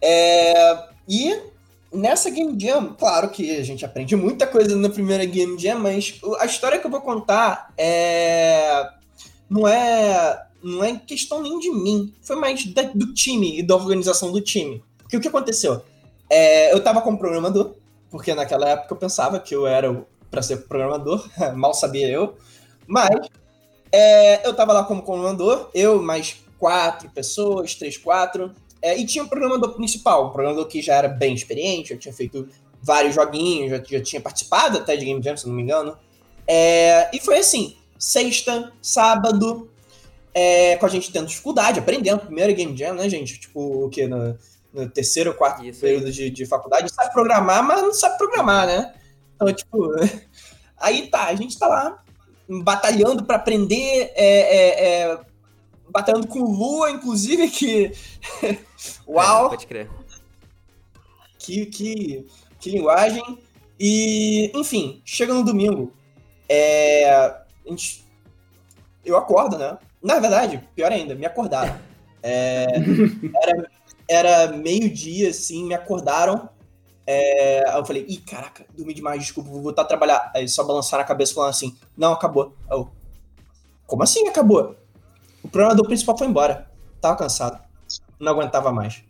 É, e nessa Game Jam, claro que a gente aprende muita coisa na primeira Game Jam, mas a história que eu vou contar é não é não é questão nem de mim, foi mais da, do time e da organização do time. Porque o que aconteceu? é, eu tava como programador, porque naquela época eu pensava que eu era para ser programador, mal sabia eu. Mas é, eu tava lá como programador, eu mais quatro pessoas, três, quatro, é, e tinha um programador principal, um programador que já era bem experiente, já tinha feito vários joguinhos, já, já tinha participado até de Game Jam, se não me engano. É, e foi assim, sexta, sábado, é, com a gente tendo dificuldade, aprendendo, primeiro Game Jam, né, gente? Tipo, o que? No, no terceiro ou quarto Isso período de, de faculdade, sabe programar, mas não sabe programar, né? Então, tipo, aí tá, a gente tá lá batalhando para aprender, é, é, é, batalhando com Lua, inclusive, que. Uau! É, pode crer. Que, que, que linguagem. E, enfim, chega no domingo. É, a gente, eu acordo, né? Na verdade, pior ainda, me acordaram. É, era era meio-dia, assim, me acordaram. É, aí eu falei, ih, caraca, dormi demais, desculpa, vou voltar a trabalhar. Aí só balançaram a cabeça falando assim, não, acabou. Eu, como assim acabou? O programador principal foi embora. Tava cansado. Não aguentava mais.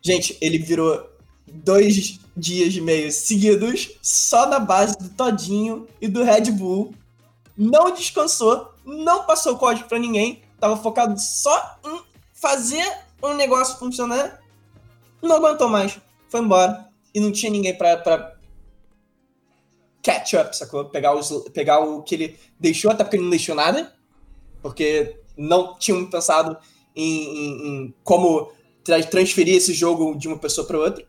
Gente, ele virou dois dias e meio seguidos só na base do Todinho e do Red Bull. Não descansou, não passou código para ninguém. Tava focado só em fazer um negócio funcionar, não aguentou mais. Foi embora. E não tinha ninguém pra, pra catch up, sacou? Pegar, os, pegar o que ele deixou, até porque ele não deixou nada. Porque não tinham pensado em, em, em como tra transferir esse jogo de uma pessoa para outra.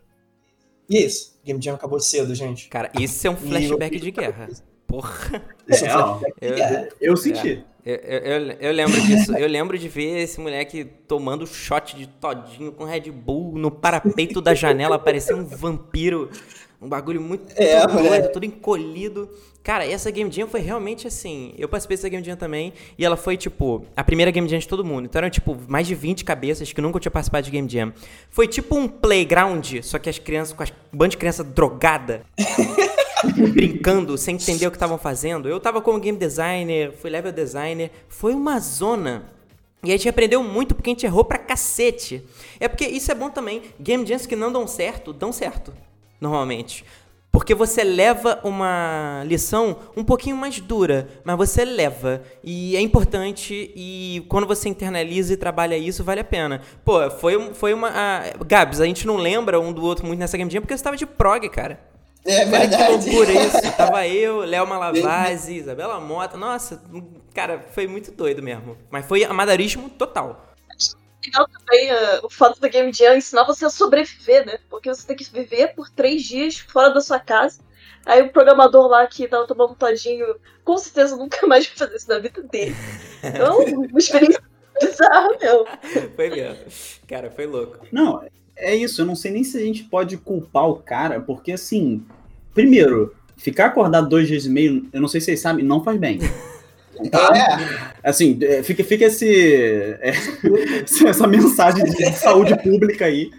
E é isso. Game Jam acabou cedo, gente. Cara, isso é um flashback de guerra. Porra. É, é um eu, eu, senti. Eu, eu, eu, lembro disso. Eu lembro de ver esse moleque tomando shot de todinho com Red Bull no parapeito da janela, parecia um vampiro. Um bagulho muito é, doido, é. todo encolhido. Cara, essa Game Jam foi realmente assim. Eu participei dessa Game Jam também. E ela foi, tipo, a primeira Game Jam de todo mundo. Então eram, tipo, mais de 20 cabeças que nunca tinham participado de Game Jam. Foi tipo um playground, só que as crianças, com as band de criança drogada. brincando, sem entender o que estavam fazendo. Eu tava como game designer, fui level designer. Foi uma zona. E a gente aprendeu muito porque a gente errou pra cacete. É porque isso é bom também. Game jams que não dão certo, dão certo. Normalmente. Porque você leva uma lição um pouquinho mais dura, mas você leva. E é importante, e quando você internaliza e trabalha isso, vale a pena. Pô, foi, foi uma. A, Gabs, a gente não lembra um do outro muito nessa Game Jam porque você tava de prog, cara. É verdade. Olha que loucura isso. Tava eu, Léo Malavase, Isabela Mota. Nossa, cara, foi muito doido mesmo. Mas foi amadorismo total. Legal também uh, o fato da Game Jam ensinar você a sobreviver, né? Porque você tem que viver por três dias fora da sua casa. Aí o programador lá que tava tomando todinho, com certeza nunca mais vai fazer isso na vida dele. Então, uma experiência bizarra, meu. Foi mesmo. Cara, foi louco. Não, é isso, eu não sei nem se a gente pode culpar o cara, porque assim, primeiro, ficar acordado dois dias e meio, eu não sei se vocês sabem, não faz bem. Tá? É. Assim, é, fica, fica esse, é, essa mensagem de saúde pública aí.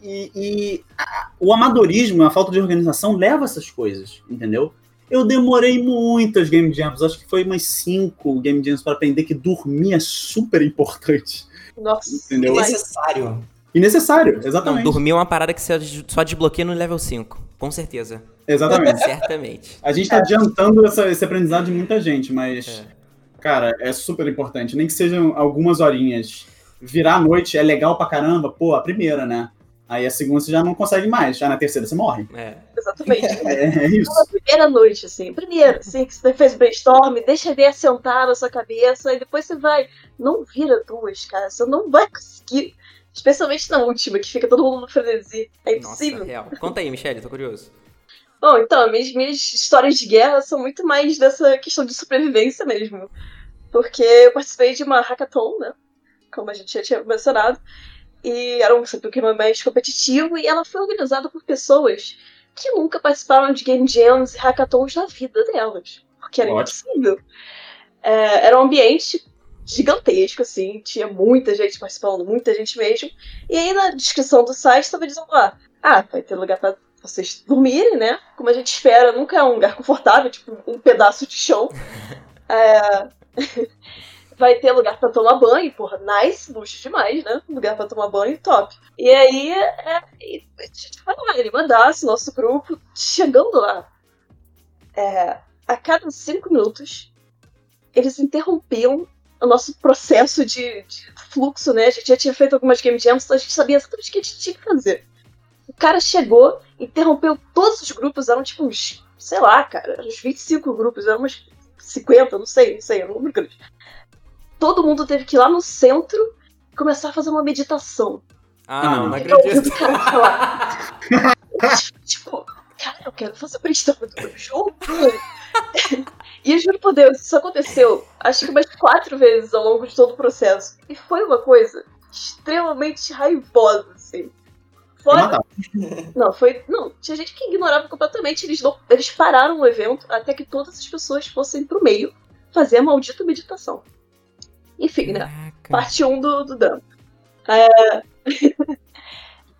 E, e a, o amadorismo, a falta de organização leva essas coisas, entendeu? Eu demorei muitas game jams, acho que foi umas cinco game jams para aprender que dormir é super importante. Nossa, entendeu? É necessário. E necessário, exatamente. Não, dormir é uma parada que você só desbloqueia no level 5, com certeza. Exatamente. Certamente. A gente tá adiantando essa, esse aprendizado de muita gente, mas, é. cara, é super importante. Nem que sejam algumas horinhas. Virar a noite é legal pra caramba, pô, a primeira, né? Aí a segunda você já não consegue mais, já na terceira você morre. É. Exatamente. É, é isso. Na primeira noite, assim. Primeiro, assim, que você fez brainstorm, deixa ele assentar na sua cabeça, e depois você vai. Não vira duas, cara. Você não vai conseguir Especialmente na última, que fica todo mundo no frenesi. É impossível. Nossa, real. Conta aí, Michelle, tô curioso. Bom, então, minhas, minhas histórias de guerra são muito mais dessa questão de sobrevivência mesmo. Porque eu participei de uma hackathon, né? Como a gente já tinha mencionado. E era um pouquinho mais competitivo. E ela foi organizada por pessoas que nunca participaram de game jams e hackathons na vida delas. Porque era Ótimo. impossível. É, era um ambiente gigantesco, assim, tinha muita gente participando, muita gente mesmo. E aí na descrição do site estava dizendo lá, ah, vai ter lugar para vocês dormirem, né? Como a gente espera, nunca é um lugar confortável, tipo um pedaço de chão. é... vai ter lugar pra tomar banho, porra, nice, luxo demais, né? Lugar pra tomar banho, top. E aí, é, e a gente vai lá, ele mandasse nosso grupo, chegando lá, é, a cada cinco minutos, eles interrompiam o nosso processo de, de, fluxo, né? A gente já tinha feito algumas game jams, então a gente sabia exatamente o que a gente tinha que fazer. O cara chegou, interrompeu todos os grupos, eram tipo uns, sei lá, cara, uns 25 grupos, eram uns 50, não sei, não sei, era um número grande. Todo mundo teve que ir lá no centro e começar a fazer uma meditação. Ah, não, não acredito. Cara, falar. tipo, cara, eu quero fazer brainstorm do meu jogo. E eu juro por Deus, isso aconteceu acho que umas quatro vezes ao longo de todo o processo. E foi uma coisa extremamente raivosa, assim. Fora... Não, foi. Não, tinha gente que ignorava completamente. Eles, não... eles pararam o evento até que todas as pessoas fossem pro meio fazer a maldita meditação. Enfim, né? Parte 1 um do, do Dan. É...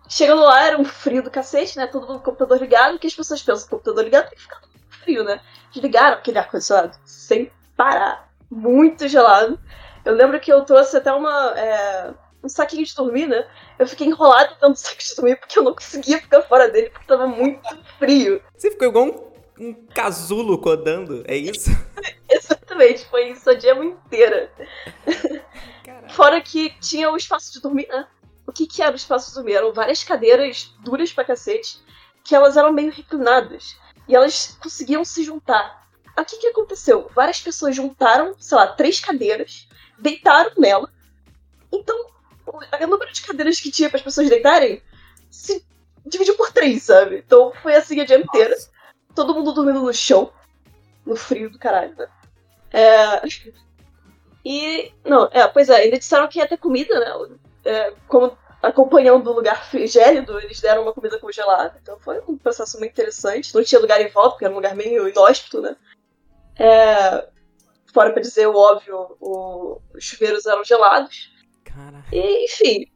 Chegando lá, era um frio do cacete, né? Todo mundo com o computador ligado. O que as pessoas pensam? O computador ligado tem que ficar frio, né? Desligaram aquele ar-condicionado sem parar. Muito gelado. Eu lembro que eu trouxe até uma. É um saquinho de dormir, né? Eu fiquei enrolado dentro do saco de dormir porque eu não conseguia ficar fora dele porque tava muito frio. Você ficou igual um, um casulo codando, é isso? Exatamente, foi isso a dia inteira. Fora que tinha o espaço de dormir, né? O que, que era o espaço de dormir? Eram várias cadeiras duras pra cacete, que elas eram meio reclinadas. E elas conseguiam se juntar. O que, que aconteceu? Várias pessoas juntaram, sei lá, três cadeiras, deitaram nela. Então o número de cadeiras que tinha para as pessoas deitarem se dividiu por três, sabe? Então foi assim a dia inteira. Todo mundo dormindo no chão. No frio do caralho, né? É... E. Não, é, pois é, ainda disseram que ia ter comida, né? É, como acompanhando o lugar gélido, eles deram uma comida congelada. Então foi um processo muito interessante. Não tinha lugar em volta, porque era um lugar meio inóspito, né? É, fora pra dizer o óbvio, o, os chuveiros eram gelados. Cara. E, enfim.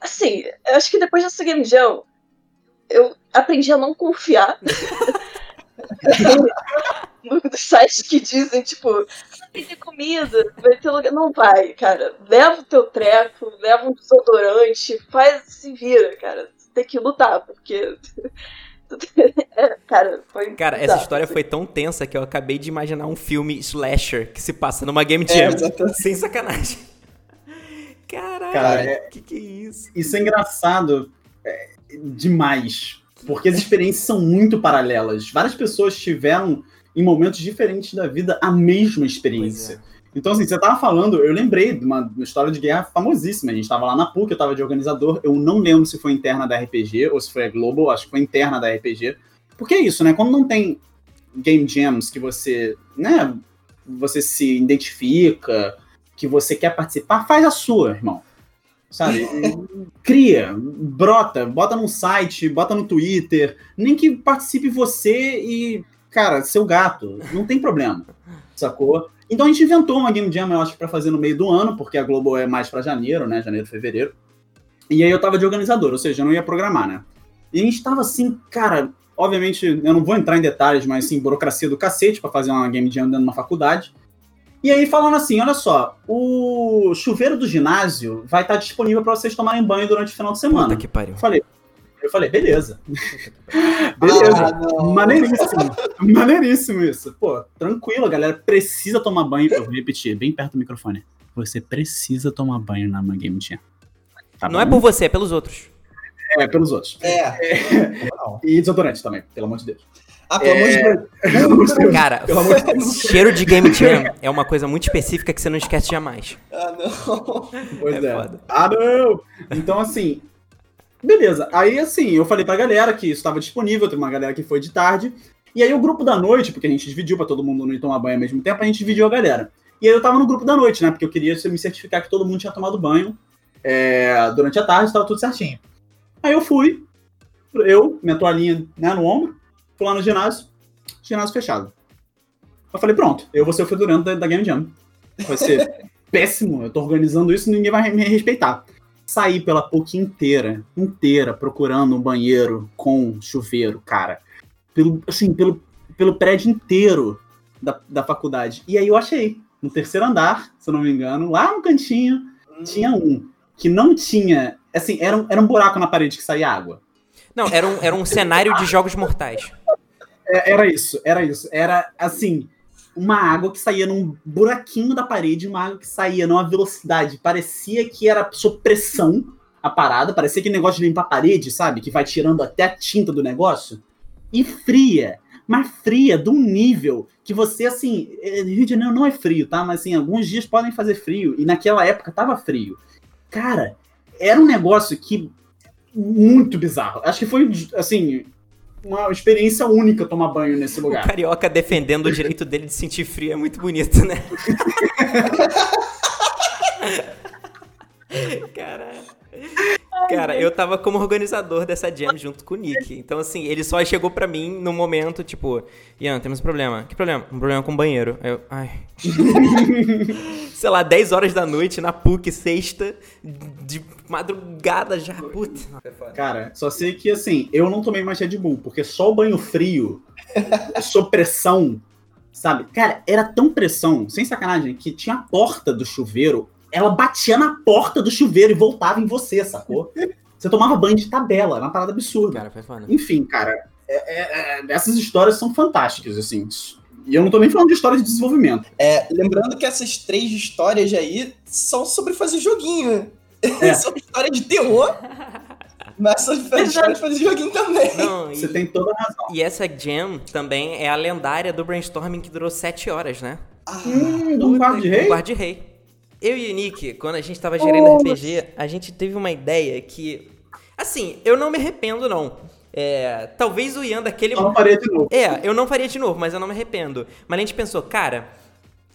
Assim, eu acho que depois dessa Game Jam, eu aprendi a não confiar nos sites que dizem, tipo, vai ter comida, vai ter lugar. Não vai, cara. Leva o teu treco, leva um desodorante, faz, se vira, cara. Tem que lutar, porque. cara, foi. Cara, essa história assim. foi tão tensa que eu acabei de imaginar um filme slasher que se passa numa Game Jam. É, sem sacanagem. Caralho, Cara, é, que que é isso? Isso é engraçado é, demais, porque as experiências são muito paralelas. Várias pessoas tiveram, em momentos diferentes da vida, a mesma experiência. É. Então, assim, você tava falando, eu lembrei de uma, história de guerra famosíssima. A gente tava lá na PUC, eu tava de organizador. Eu não lembro se foi interna da RPG ou se foi a Global, acho que foi interna da RPG. Porque é isso, né? Quando não tem game jams que você, né, você se identifica, que você quer participar, faz a sua, irmão. Sabe? Cria, brota, bota no site, bota no Twitter, nem que participe você e, cara, seu gato, não tem problema, sacou? Então a gente inventou uma Game Jam, eu acho, para fazer no meio do ano, porque a Globo é mais para janeiro, né? Janeiro, fevereiro. E aí eu tava de organizador, ou seja, eu não ia programar, né? E a gente tava assim, cara, obviamente, eu não vou entrar em detalhes, mas sim, burocracia do cacete para fazer uma Game Jam dentro de uma faculdade. E aí falando assim, olha só, o chuveiro do ginásio vai estar disponível para vocês tomarem banho durante o final de semana. Puta que pariu. Falei, eu falei, beleza. beleza. Ah, maneiríssimo. Maneiríssimo isso. Pô, tranquilo, a galera precisa tomar banho. Eu vou repetir, bem perto do microfone. Você precisa tomar banho na Game Jam. Tá Não é por você, é pelos outros. É, pelos outros. É. é. E desodorante também, pelo amor de Deus. Ah, pelo amor de é. Deus. Cara, cheiro de Game Jam é uma coisa muito específica que você não esquece jamais. Ah, não. Pois é. é. Ah, não! Então, assim, beleza. Aí, assim, eu falei pra galera que isso estava disponível, tem uma galera que foi de tarde. E aí o grupo da noite, porque a gente dividiu para todo mundo não ir tomar banho ao mesmo tempo, a gente dividiu a galera. E aí eu tava no grupo da noite, né? Porque eu queria me certificar que todo mundo tinha tomado banho é, durante a tarde, estava tudo certinho. Aí eu fui, eu, minha toalhinha né, no ombro, Fui lá no ginásio, ginásio fechado. Eu falei, pronto, eu vou ser o fedorento da, da Game Jam. Vai ser péssimo, eu tô organizando isso e ninguém vai me respeitar. Saí pela PUC inteira, inteira, procurando um banheiro com chuveiro, cara. Pelo, assim, pelo, pelo prédio inteiro da, da faculdade. E aí eu achei no terceiro andar, se eu não me engano, lá no cantinho, tinha um que não tinha. Assim, era um, era um buraco na parede que saía água. Não, era um, era um cenário de jogos mortais. É, era isso, era isso. Era assim, uma água que saía num buraquinho da parede, uma água que saía numa velocidade. Parecia que era sob pressão a parada, parecia que negócio de limpar a parede, sabe? Que vai tirando até a tinta do negócio. E fria, mas fria de um nível que você, assim, é, Rio de Janeiro não é frio, tá? Mas assim, alguns dias podem fazer frio, e naquela época tava frio. Cara, era um negócio que. Muito bizarro. Acho que foi, assim, uma experiência única tomar banho nesse lugar. O carioca defendendo o direito dele de sentir frio é muito bonito, né? Caralho. Cara, eu tava como organizador dessa jam junto com o Nick. Então, assim, ele só chegou pra mim no momento, tipo, Ian, temos um problema. Que problema? Um problema com o banheiro. Aí eu, ai. Sei lá, 10 horas da noite na PUC, sexta, de madrugada já. Puta. Cara, só sei que, assim, eu não tomei mais Red Bull, porque só o banho frio, sob pressão, sabe? Cara, era tão pressão, sem sacanagem, que tinha a porta do chuveiro ela batia na porta do chuveiro e voltava em você, sacou? Você tomava banho de tabela, era uma parada absurda. Cara, foi foda. Enfim, cara, é, é, é, essas histórias são fantásticas, assim. E eu não tô nem falando de história de desenvolvimento. É, lembrando que essas três histórias aí são sobre fazer joguinho. É. são história de terror. Mas são histórias de fazer joguinho também. Não, Você tem toda a razão. E essa jam também é a lendária do brainstorming que durou sete horas, né? Ah, hum, do quarto de rei? Do quarto de rei. Eu e o Nick, quando a gente tava gerando oh, RPG, a gente teve uma ideia que. Assim, eu não me arrependo, não. É, talvez o Ian daquele. Eu não faria de novo. É, eu não faria de novo, mas eu não me arrependo. Mas a gente pensou, cara,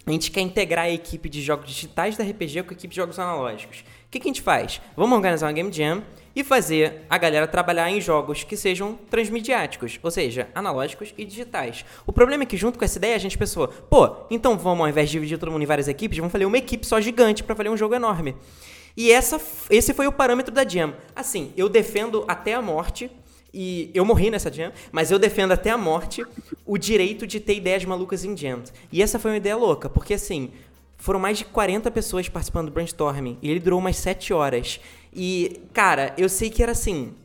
a gente quer integrar a equipe de jogos digitais da RPG com a equipe de jogos analógicos. O que, que a gente faz? Vamos organizar uma Game Jam e fazer a galera trabalhar em jogos que sejam transmediáticos, ou seja, analógicos e digitais. O problema é que junto com essa ideia a gente pensou, pô, então vamos ao invés de dividir todo mundo em várias equipes, vamos fazer uma equipe só gigante para fazer um jogo enorme. E essa, esse foi o parâmetro da Jam. Assim, eu defendo até a morte e eu morri nessa jam, mas eu defendo até a morte o direito de ter ideias malucas em jams. E essa foi uma ideia louca, porque assim, foram mais de 40 pessoas participando do brainstorming e ele durou umas 7 horas. E, cara, eu sei que era assim.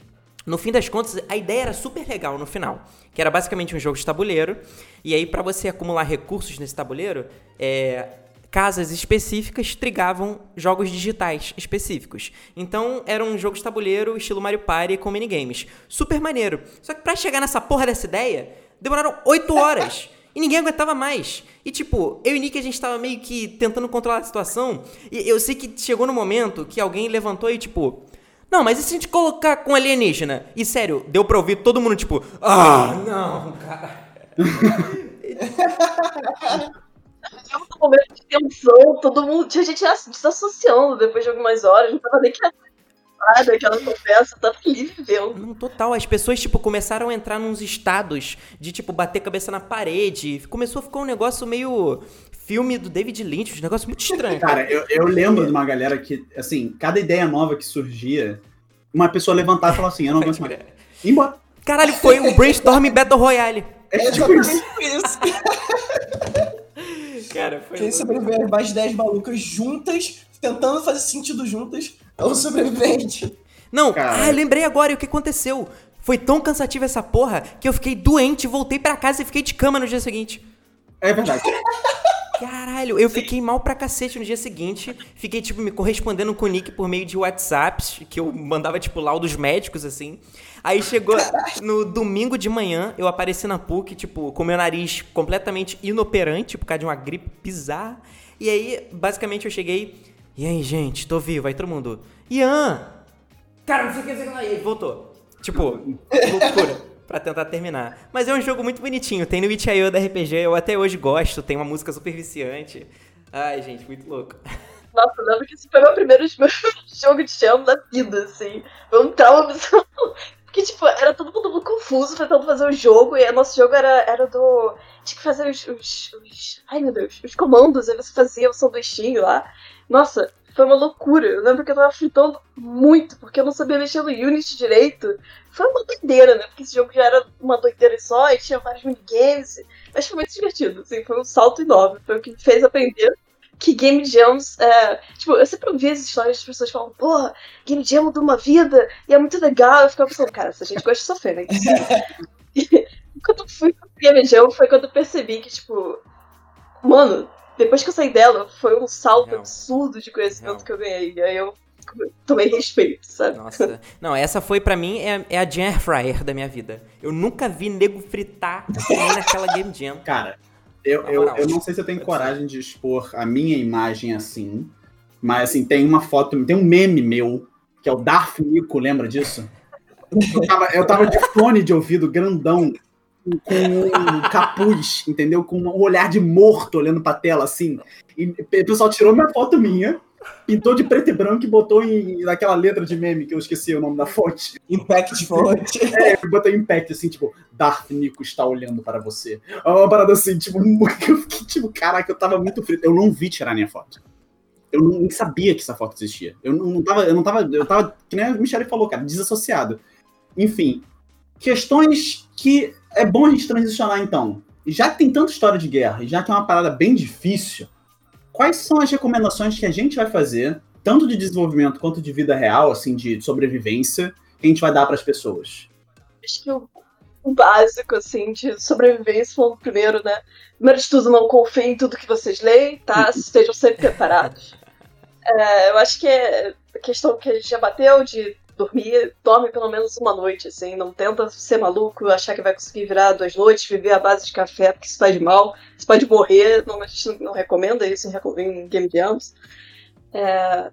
No fim das contas, a ideia era super legal no final. Que era basicamente um jogo de tabuleiro. E aí, para você acumular recursos nesse tabuleiro, é, casas específicas trigavam jogos digitais específicos. Então, era um jogo de tabuleiro estilo Mario Party com minigames. Super maneiro. Só que pra chegar nessa porra dessa ideia, demoraram 8 horas. E ninguém aguentava mais. E tipo, eu e Nick a gente tava meio que tentando controlar a situação. E eu sei que chegou no momento que alguém levantou e tipo. Não, mas e se a gente colocar com alienígena? E sério, deu pra ouvir todo mundo tipo. Ah, não, cara. um momento de tensão, todo mundo. Tinha gente desassociando depois de algumas horas, não tava nem que aquela conversa, tá feliz vivendo. Total, as pessoas, tipo, começaram a entrar nos estados de, tipo, bater cabeça na parede. Começou a ficar um negócio meio filme do David Lynch, um negócio muito estranho. Cara, eu, eu lembro de uma galera que, assim, cada ideia nova que surgia, uma pessoa levantava e falava assim, eu não aguento mais. E embora. Caralho, foi um brainstorm Battle Royale. É tipo isso. Cara, foi. Quem sobreviver mais de 10 malucas juntas, tentando fazer sentido juntas, é o sobrevivente. Não, Cara. ah, lembrei agora o que aconteceu. Foi tão cansativa essa porra que eu fiquei doente, voltei para casa e fiquei de cama no dia seguinte. É verdade. Caralho, eu fiquei mal pra cacete no dia seguinte. Fiquei, tipo, me correspondendo com o Nick por meio de WhatsApps, que eu mandava, tipo, laudos médicos, assim. Aí chegou no domingo de manhã, eu apareci na PUC, tipo, com meu nariz completamente inoperante por causa de uma gripe bizarra. E aí, basicamente, eu cheguei. E aí, gente, tô vivo. Aí todo mundo. Ian! Cara, não sei o que, não sei que. E aí, voltou. Tipo, loucura para tentar terminar. Mas é um jogo muito bonitinho. Tem no Itch.io da RPG, eu até hoje gosto. Tem uma música super viciante. Ai, gente, muito louco. Nossa, lembro que esse foi meu primeiro jogo de chão da vida, assim. Foi um trauma Porque, tipo, era todo mundo confuso tentando fazer o jogo, e o nosso jogo era, era do. Tinha que fazer os, os, os. Ai meu Deus, os comandos, aí você fazia o sanduichinho lá. Nossa, foi uma loucura. Eu lembro que eu tava fritando muito, porque eu não sabia mexer no Unity direito. Foi uma doideira, né? Porque esse jogo já era uma doideira só e tinha vários minigames. Mas foi muito divertido, assim, foi um salto enorme. Foi o que me fez aprender que Game Jams. É, tipo, eu sempre ouvi as histórias de pessoas falando, porra, Game Jam mudou uma vida e é muito legal. Eu ficava pensando, cara, essa gente gosta de sofrer, né? e, quando fui pro Game Jam foi quando eu percebi que, tipo, mano, depois que eu saí dela, foi um salto Não. absurdo de conhecimento Não. que eu ganhei. E aí eu tomei respeito, sabe? Nossa. Não, essa foi para mim é, é a Jam Fryer da minha vida. Eu nunca vi nego fritar nem naquela Game Jam. Cara, eu, eu, eu não sei se eu tenho coragem de expor a minha imagem assim, mas assim, tem uma foto, tem um meme meu, que é o Darth Nico, lembra disso? Eu tava, eu tava de fone de ouvido grandão, com um capuz, entendeu? Com um olhar de morto olhando pra tela, assim. E o pessoal tirou minha foto minha, pintou de preto e branco e botou em, naquela letra de meme que eu esqueci o nome da fonte. Impact fonte. É, botei Impact, assim, tipo, Darth Nico está olhando para você. É uma parada assim, tipo, eu fiquei, tipo, caraca, eu tava muito frito. Eu não vi tirar minha foto. Eu não, nem sabia que essa foto existia. Eu não, não tava, eu não tava, eu tava, que nem a Michelle falou, cara, desassociado. Enfim, questões que é bom a gente transicionar então. Já que tem tanta história de guerra, e já que é uma parada bem difícil, quais são as recomendações que a gente vai fazer, tanto de desenvolvimento quanto de vida real, assim, de sobrevivência, que a gente vai dar para as pessoas? Acho que o, o, básico, assim, de sobrevivência foi o primeiro, né? Primeiro de tudo, não confiem em tudo que vocês leem, tá? Estejam sempre preparados. É, eu acho que é a questão que a gente já bateu de dormir, dorme pelo menos uma noite, assim, não tenta ser maluco, achar que vai conseguir virar duas noites, viver à base de café, porque isso faz mal, você pode morrer, não, a gente não recomenda isso em, Game Jams. É,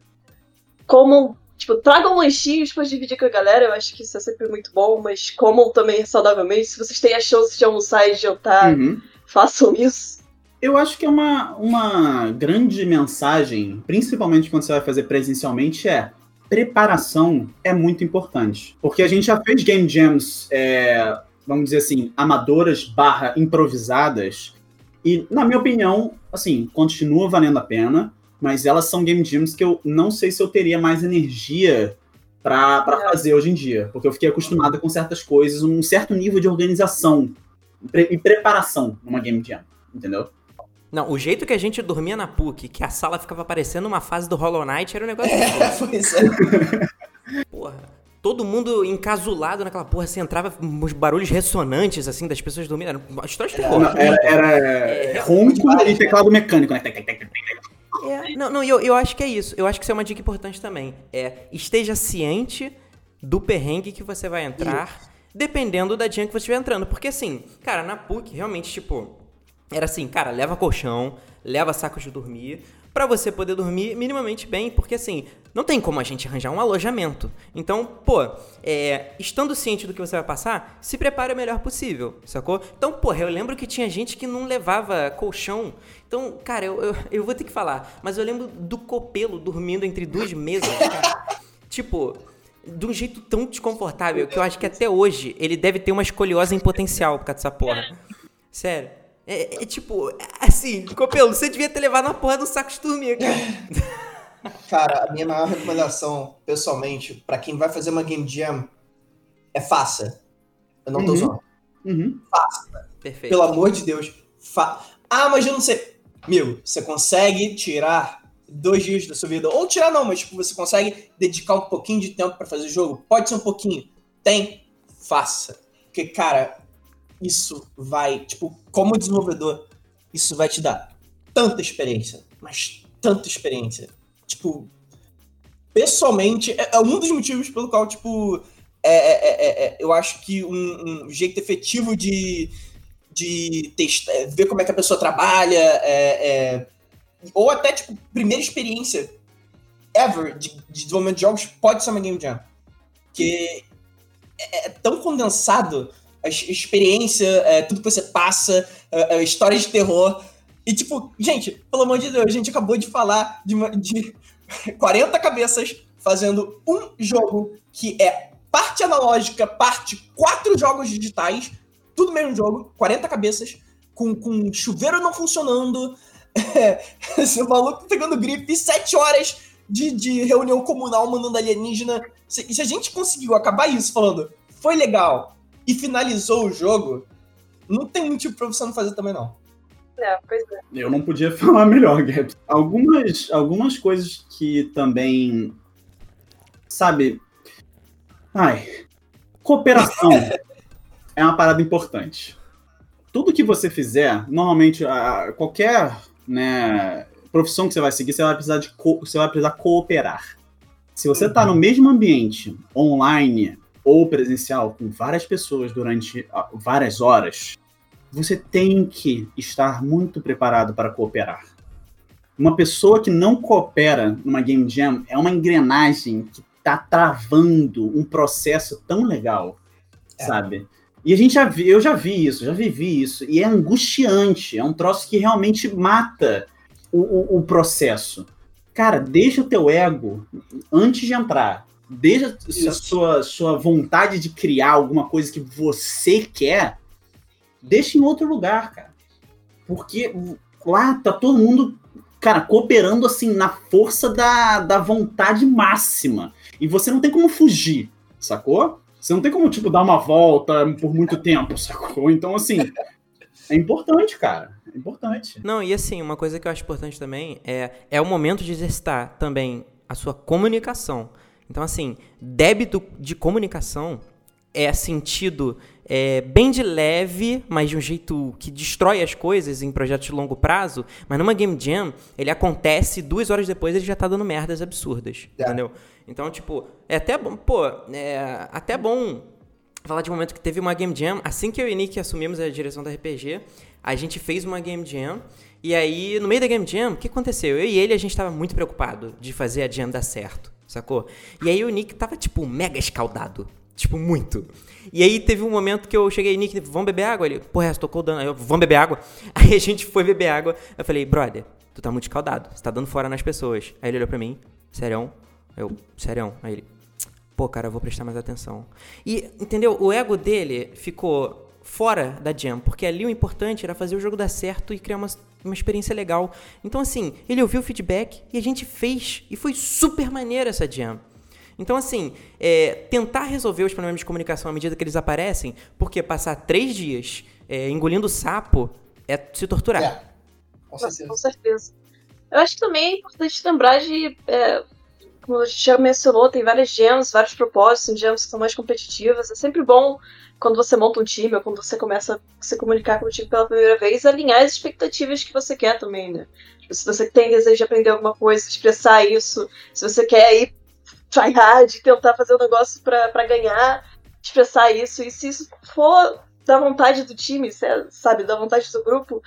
como, tipo, tragam lanchinhos pra dividir com a galera, eu acho que isso é sempre muito bom, mas comam também saudavelmente, se vocês têm a chance de almoçar e jantar, uhum. façam isso. Eu acho que é uma, uma grande mensagem, principalmente quando você vai fazer presencialmente, é preparação é muito importante. Porque a gente já fez game jams, é, vamos dizer assim, amadoras barra improvisadas. E, na minha opinião, assim, continua valendo a pena. Mas elas são game jams que eu não sei se eu teria mais energia para é. fazer hoje em dia. Porque eu fiquei acostumada com certas coisas, um certo nível de organização e preparação numa game jam, entendeu? Não, o jeito que a gente dormia na PUC, que a sala ficava parecendo uma fase do Hollow Knight, era um negócio. É, foi isso. Porra. Todo mundo encasulado naquela porra, você entrava uns barulhos ressonantes, assim, das pessoas dormindo. Era uma história de terror. Não, era, era é, ronco e teclado mecânico, né? É, não, não eu, eu acho que é isso. Eu acho que isso é uma dica importante também. É, esteja ciente do perrengue que você vai entrar, isso. dependendo da dia que você estiver entrando. Porque, assim, cara, na PUC, realmente, tipo, era assim, cara, leva colchão, leva saco de dormir, para você poder dormir minimamente bem, porque assim, não tem como a gente arranjar um alojamento. Então, pô, é, estando ciente do que você vai passar, se prepare o melhor possível, sacou? Então, porra, eu lembro que tinha gente que não levava colchão. Então, cara, eu, eu, eu vou ter que falar, mas eu lembro do copelo dormindo entre duas mesas, cara. tipo, de um jeito tão desconfortável que eu acho que até hoje ele deve ter uma escoliose em potencial por causa dessa porra. Sério. É, é, tipo, assim, Copelo, você devia ter levado uma porra do saco de dormir, cara. Cara, a minha maior recomendação, pessoalmente, para quem vai fazer uma game jam, é faça. Eu não tô uhum. zoando. Uhum. Faça. Perfeito. Pelo amor de Deus. Fa ah, mas eu não sei. Meu, você consegue tirar dois dias da sua vida. Ou tirar não, mas tipo, você consegue dedicar um pouquinho de tempo para fazer o jogo? Pode ser um pouquinho. Tem? Faça. Porque, cara, isso vai, tipo, como desenvolvedor, isso vai te dar tanta experiência, mas tanta experiência. Tipo, pessoalmente, é, é um dos motivos pelo qual, tipo, é, é, é, é eu acho que um, um, jeito efetivo de, de testar, é, ver como é que a pessoa trabalha, ou até, tipo, primeira experiência ever de, de desenvolvimento de jogos pode ser uma Game Jam. Que é tão condensado a experiência, é, tudo que você passa, a, a história de terror. E, tipo, gente, pelo amor de Deus, a gente acabou de falar de, uma, de 40 cabeças fazendo um jogo que é parte analógica, parte quatro jogos digitais, tudo mesmo jogo, 40 cabeças, com, com chuveiro não funcionando, é, seu maluco pegando gripe, 7 horas de, de reunião comunal mandando alienígena. Se, se a gente conseguiu acabar isso falando, foi legal, e finalizou o jogo, não tem motivo pra você não fazer também, não. É, pois é. Eu não podia falar melhor, Gabs. Algumas, algumas coisas que também. Sabe. Ai. Cooperação é uma parada importante. Tudo que você fizer, normalmente, a, qualquer né, profissão que você vai seguir, você vai precisar, de você vai precisar cooperar. Se você está no mesmo ambiente, online ou presencial, com várias pessoas durante várias horas, você tem que estar muito preparado para cooperar. Uma pessoa que não coopera numa game jam é uma engrenagem que está travando um processo tão legal, é. sabe? E a gente já vi, eu já vi isso, já vivi isso, e é angustiante, é um troço que realmente mata o, o, o processo. Cara, deixa o teu ego antes de entrar. Deixa a sua, sua vontade de criar alguma coisa que você quer deixa em outro lugar, cara. Porque lá tá todo mundo, cara, cooperando assim na força da, da vontade máxima. E você não tem como fugir, sacou? Você não tem como, tipo, dar uma volta por muito tempo, sacou? Então, assim, é importante, cara. É importante. Não, e assim, uma coisa que eu acho importante também é, é o momento de exercitar também a sua comunicação. Então, assim, débito de comunicação é sentido é, bem de leve, mas de um jeito que destrói as coisas em projetos de longo prazo. Mas numa Game Jam, ele acontece duas horas depois ele já tá dando merdas absurdas. É. Entendeu? Então, tipo, é até bom, pô, é até bom falar de um momento que teve uma Game Jam. Assim que eu e Nick assumimos a direção da RPG, a gente fez uma Game Jam. E aí, no meio da Game Jam, o que aconteceu? Eu e ele, a gente tava muito preocupado de fazer a Jam dar certo, sacou? E aí o Nick tava, tipo, mega escaldado. Tipo, muito. E aí teve um momento que eu cheguei, Nick, vamos beber água? Ele, porra, você tocou dando. Aí eu, vamos beber água? Aí a gente foi beber água. Eu falei, brother, tu tá muito escaldado, você tá dando fora nas pessoas. Aí ele olhou pra mim, serião. Eu, serião. Aí ele, pô, cara, eu vou prestar mais atenção. E, entendeu? O ego dele ficou fora da jam, porque ali o importante era fazer o jogo dar certo e criar uma, uma experiência legal. Então, assim, ele ouviu o feedback e a gente fez. E foi super maneiro essa jam. Então, assim, é, tentar resolver os problemas de comunicação à medida que eles aparecem, porque passar três dias é, engolindo sapo é se torturar. É, com certeza. com certeza. Eu acho que também é importante lembrar de. É, como a gente já mencionou, tem várias gems, vários propósitos, gems que são mais competitivas. É sempre bom quando você monta um time ou quando você começa a se comunicar com o time pela primeira vez, alinhar as expectativas que você quer também, né? Tipo, se você tem desejo de aprender alguma coisa, expressar isso, se você quer ir try hard, tentar fazer o um negócio para ganhar, expressar isso. E se isso for da vontade do time, sabe, da vontade do grupo,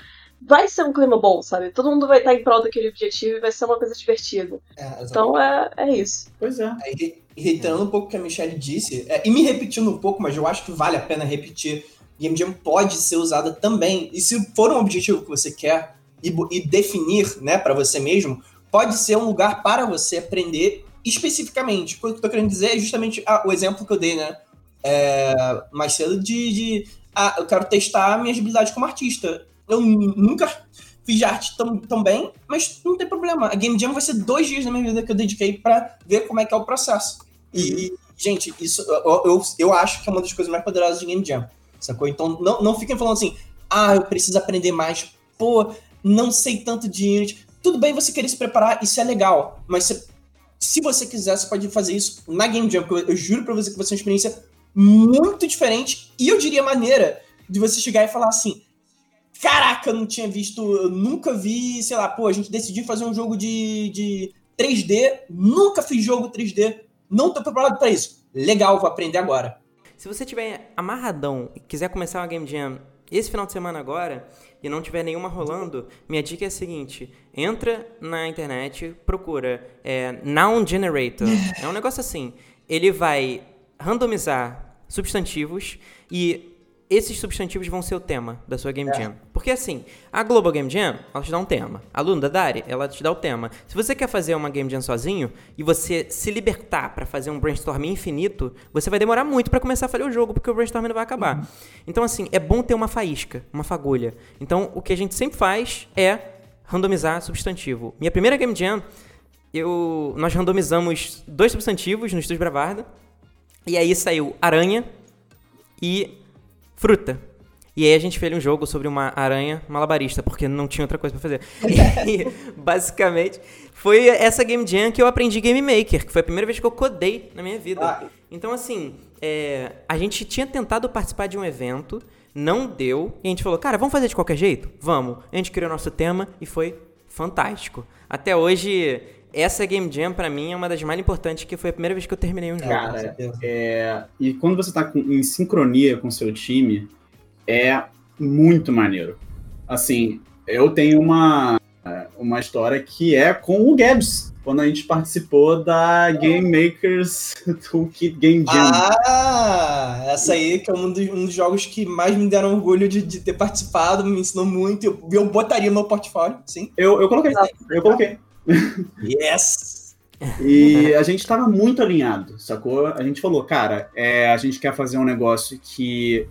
vai ser um clima bom, sabe? Todo mundo vai estar em prol daquele objetivo e vai ser uma coisa divertida. É, então é, é isso. Pois é. é reiterando um pouco o que a Michelle disse, é, e me repetindo um pouco, mas eu acho que vale a pena repetir. Game Jam pode ser usada também. E se for um objetivo que você quer e, e definir, né, para você mesmo, pode ser um lugar para você aprender especificamente, o que eu tô querendo dizer é justamente ah, o exemplo que eu dei, né? É, mais cedo de, de ah, eu quero testar minhas habilidades como artista. Eu nunca fiz arte tão, tão bem, mas não tem problema. A Game Jam vai ser dois dias da minha vida que eu dediquei para ver como é que é o processo. E, uhum. gente, isso eu, eu, eu, acho que é uma das coisas mais poderosas de Game Jam. Sacou? Então não, não fiquem falando assim, ah, eu preciso aprender mais. Pô, não sei tanto de Unity. Tudo bem você querer se preparar, isso é legal, mas você se você quiser, você pode fazer isso na Game Jam, porque eu, eu juro pra você que vai ser uma experiência muito diferente e eu diria maneira de você chegar e falar assim: Caraca, eu não tinha visto, eu nunca vi, sei lá, pô, a gente decidiu fazer um jogo de, de 3D, nunca fiz jogo 3D, não tô preparado para isso. Legal, vou aprender agora. Se você tiver amarradão e quiser começar uma Game Jam esse final de semana agora e não tiver nenhuma rolando, minha dica é a seguinte: entra na internet, procura é, Noun Generator. É um negócio assim. Ele vai randomizar substantivos e esses substantivos vão ser o tema da sua Game é. Jam. Porque assim, a Global Game Jam, ela te dá um tema. A Lunda Dari, ela te dá o tema. Se você quer fazer uma Game Jam sozinho e você se libertar para fazer um brainstorm infinito, você vai demorar muito para começar a fazer o jogo, porque o brainstorm não vai acabar. Uhum. Então assim, é bom ter uma faísca, uma fagulha. Então, o que a gente sempre faz é randomizar substantivo. Minha primeira Game Jam, eu, nós randomizamos dois substantivos no Estúdio Bravarda. E aí saiu aranha e fruta. E aí a gente fez um jogo sobre uma aranha malabarista, porque não tinha outra coisa pra fazer. E, basicamente, foi essa Game Jam que eu aprendi Game Maker, que foi a primeira vez que eu codei na minha vida. Ah. Então, assim, é, a gente tinha tentado participar de um evento, não deu, e a gente falou, cara, vamos fazer de qualquer jeito? Vamos. A gente criou nosso tema e foi fantástico. Até hoje, essa Game Jam, pra mim, é uma das mais importantes, que foi a primeira vez que eu terminei um jogo. Cara, é, e quando você tá com- em sincronia com o seu time, é muito maneiro. Assim, eu tenho uma, uma história que é com o Gabs, quando a gente participou da Game Makers Toolkit Game Jam. Ah, essa aí que é um dos, um dos jogos que mais me deram orgulho de, de ter participado, me ensinou muito. Eu, eu botaria no meu portfólio, sim. Eu, eu coloquei, eu coloquei. Yes! E a gente tava muito alinhado, sacou? A gente falou, cara, é, a gente quer fazer um negócio que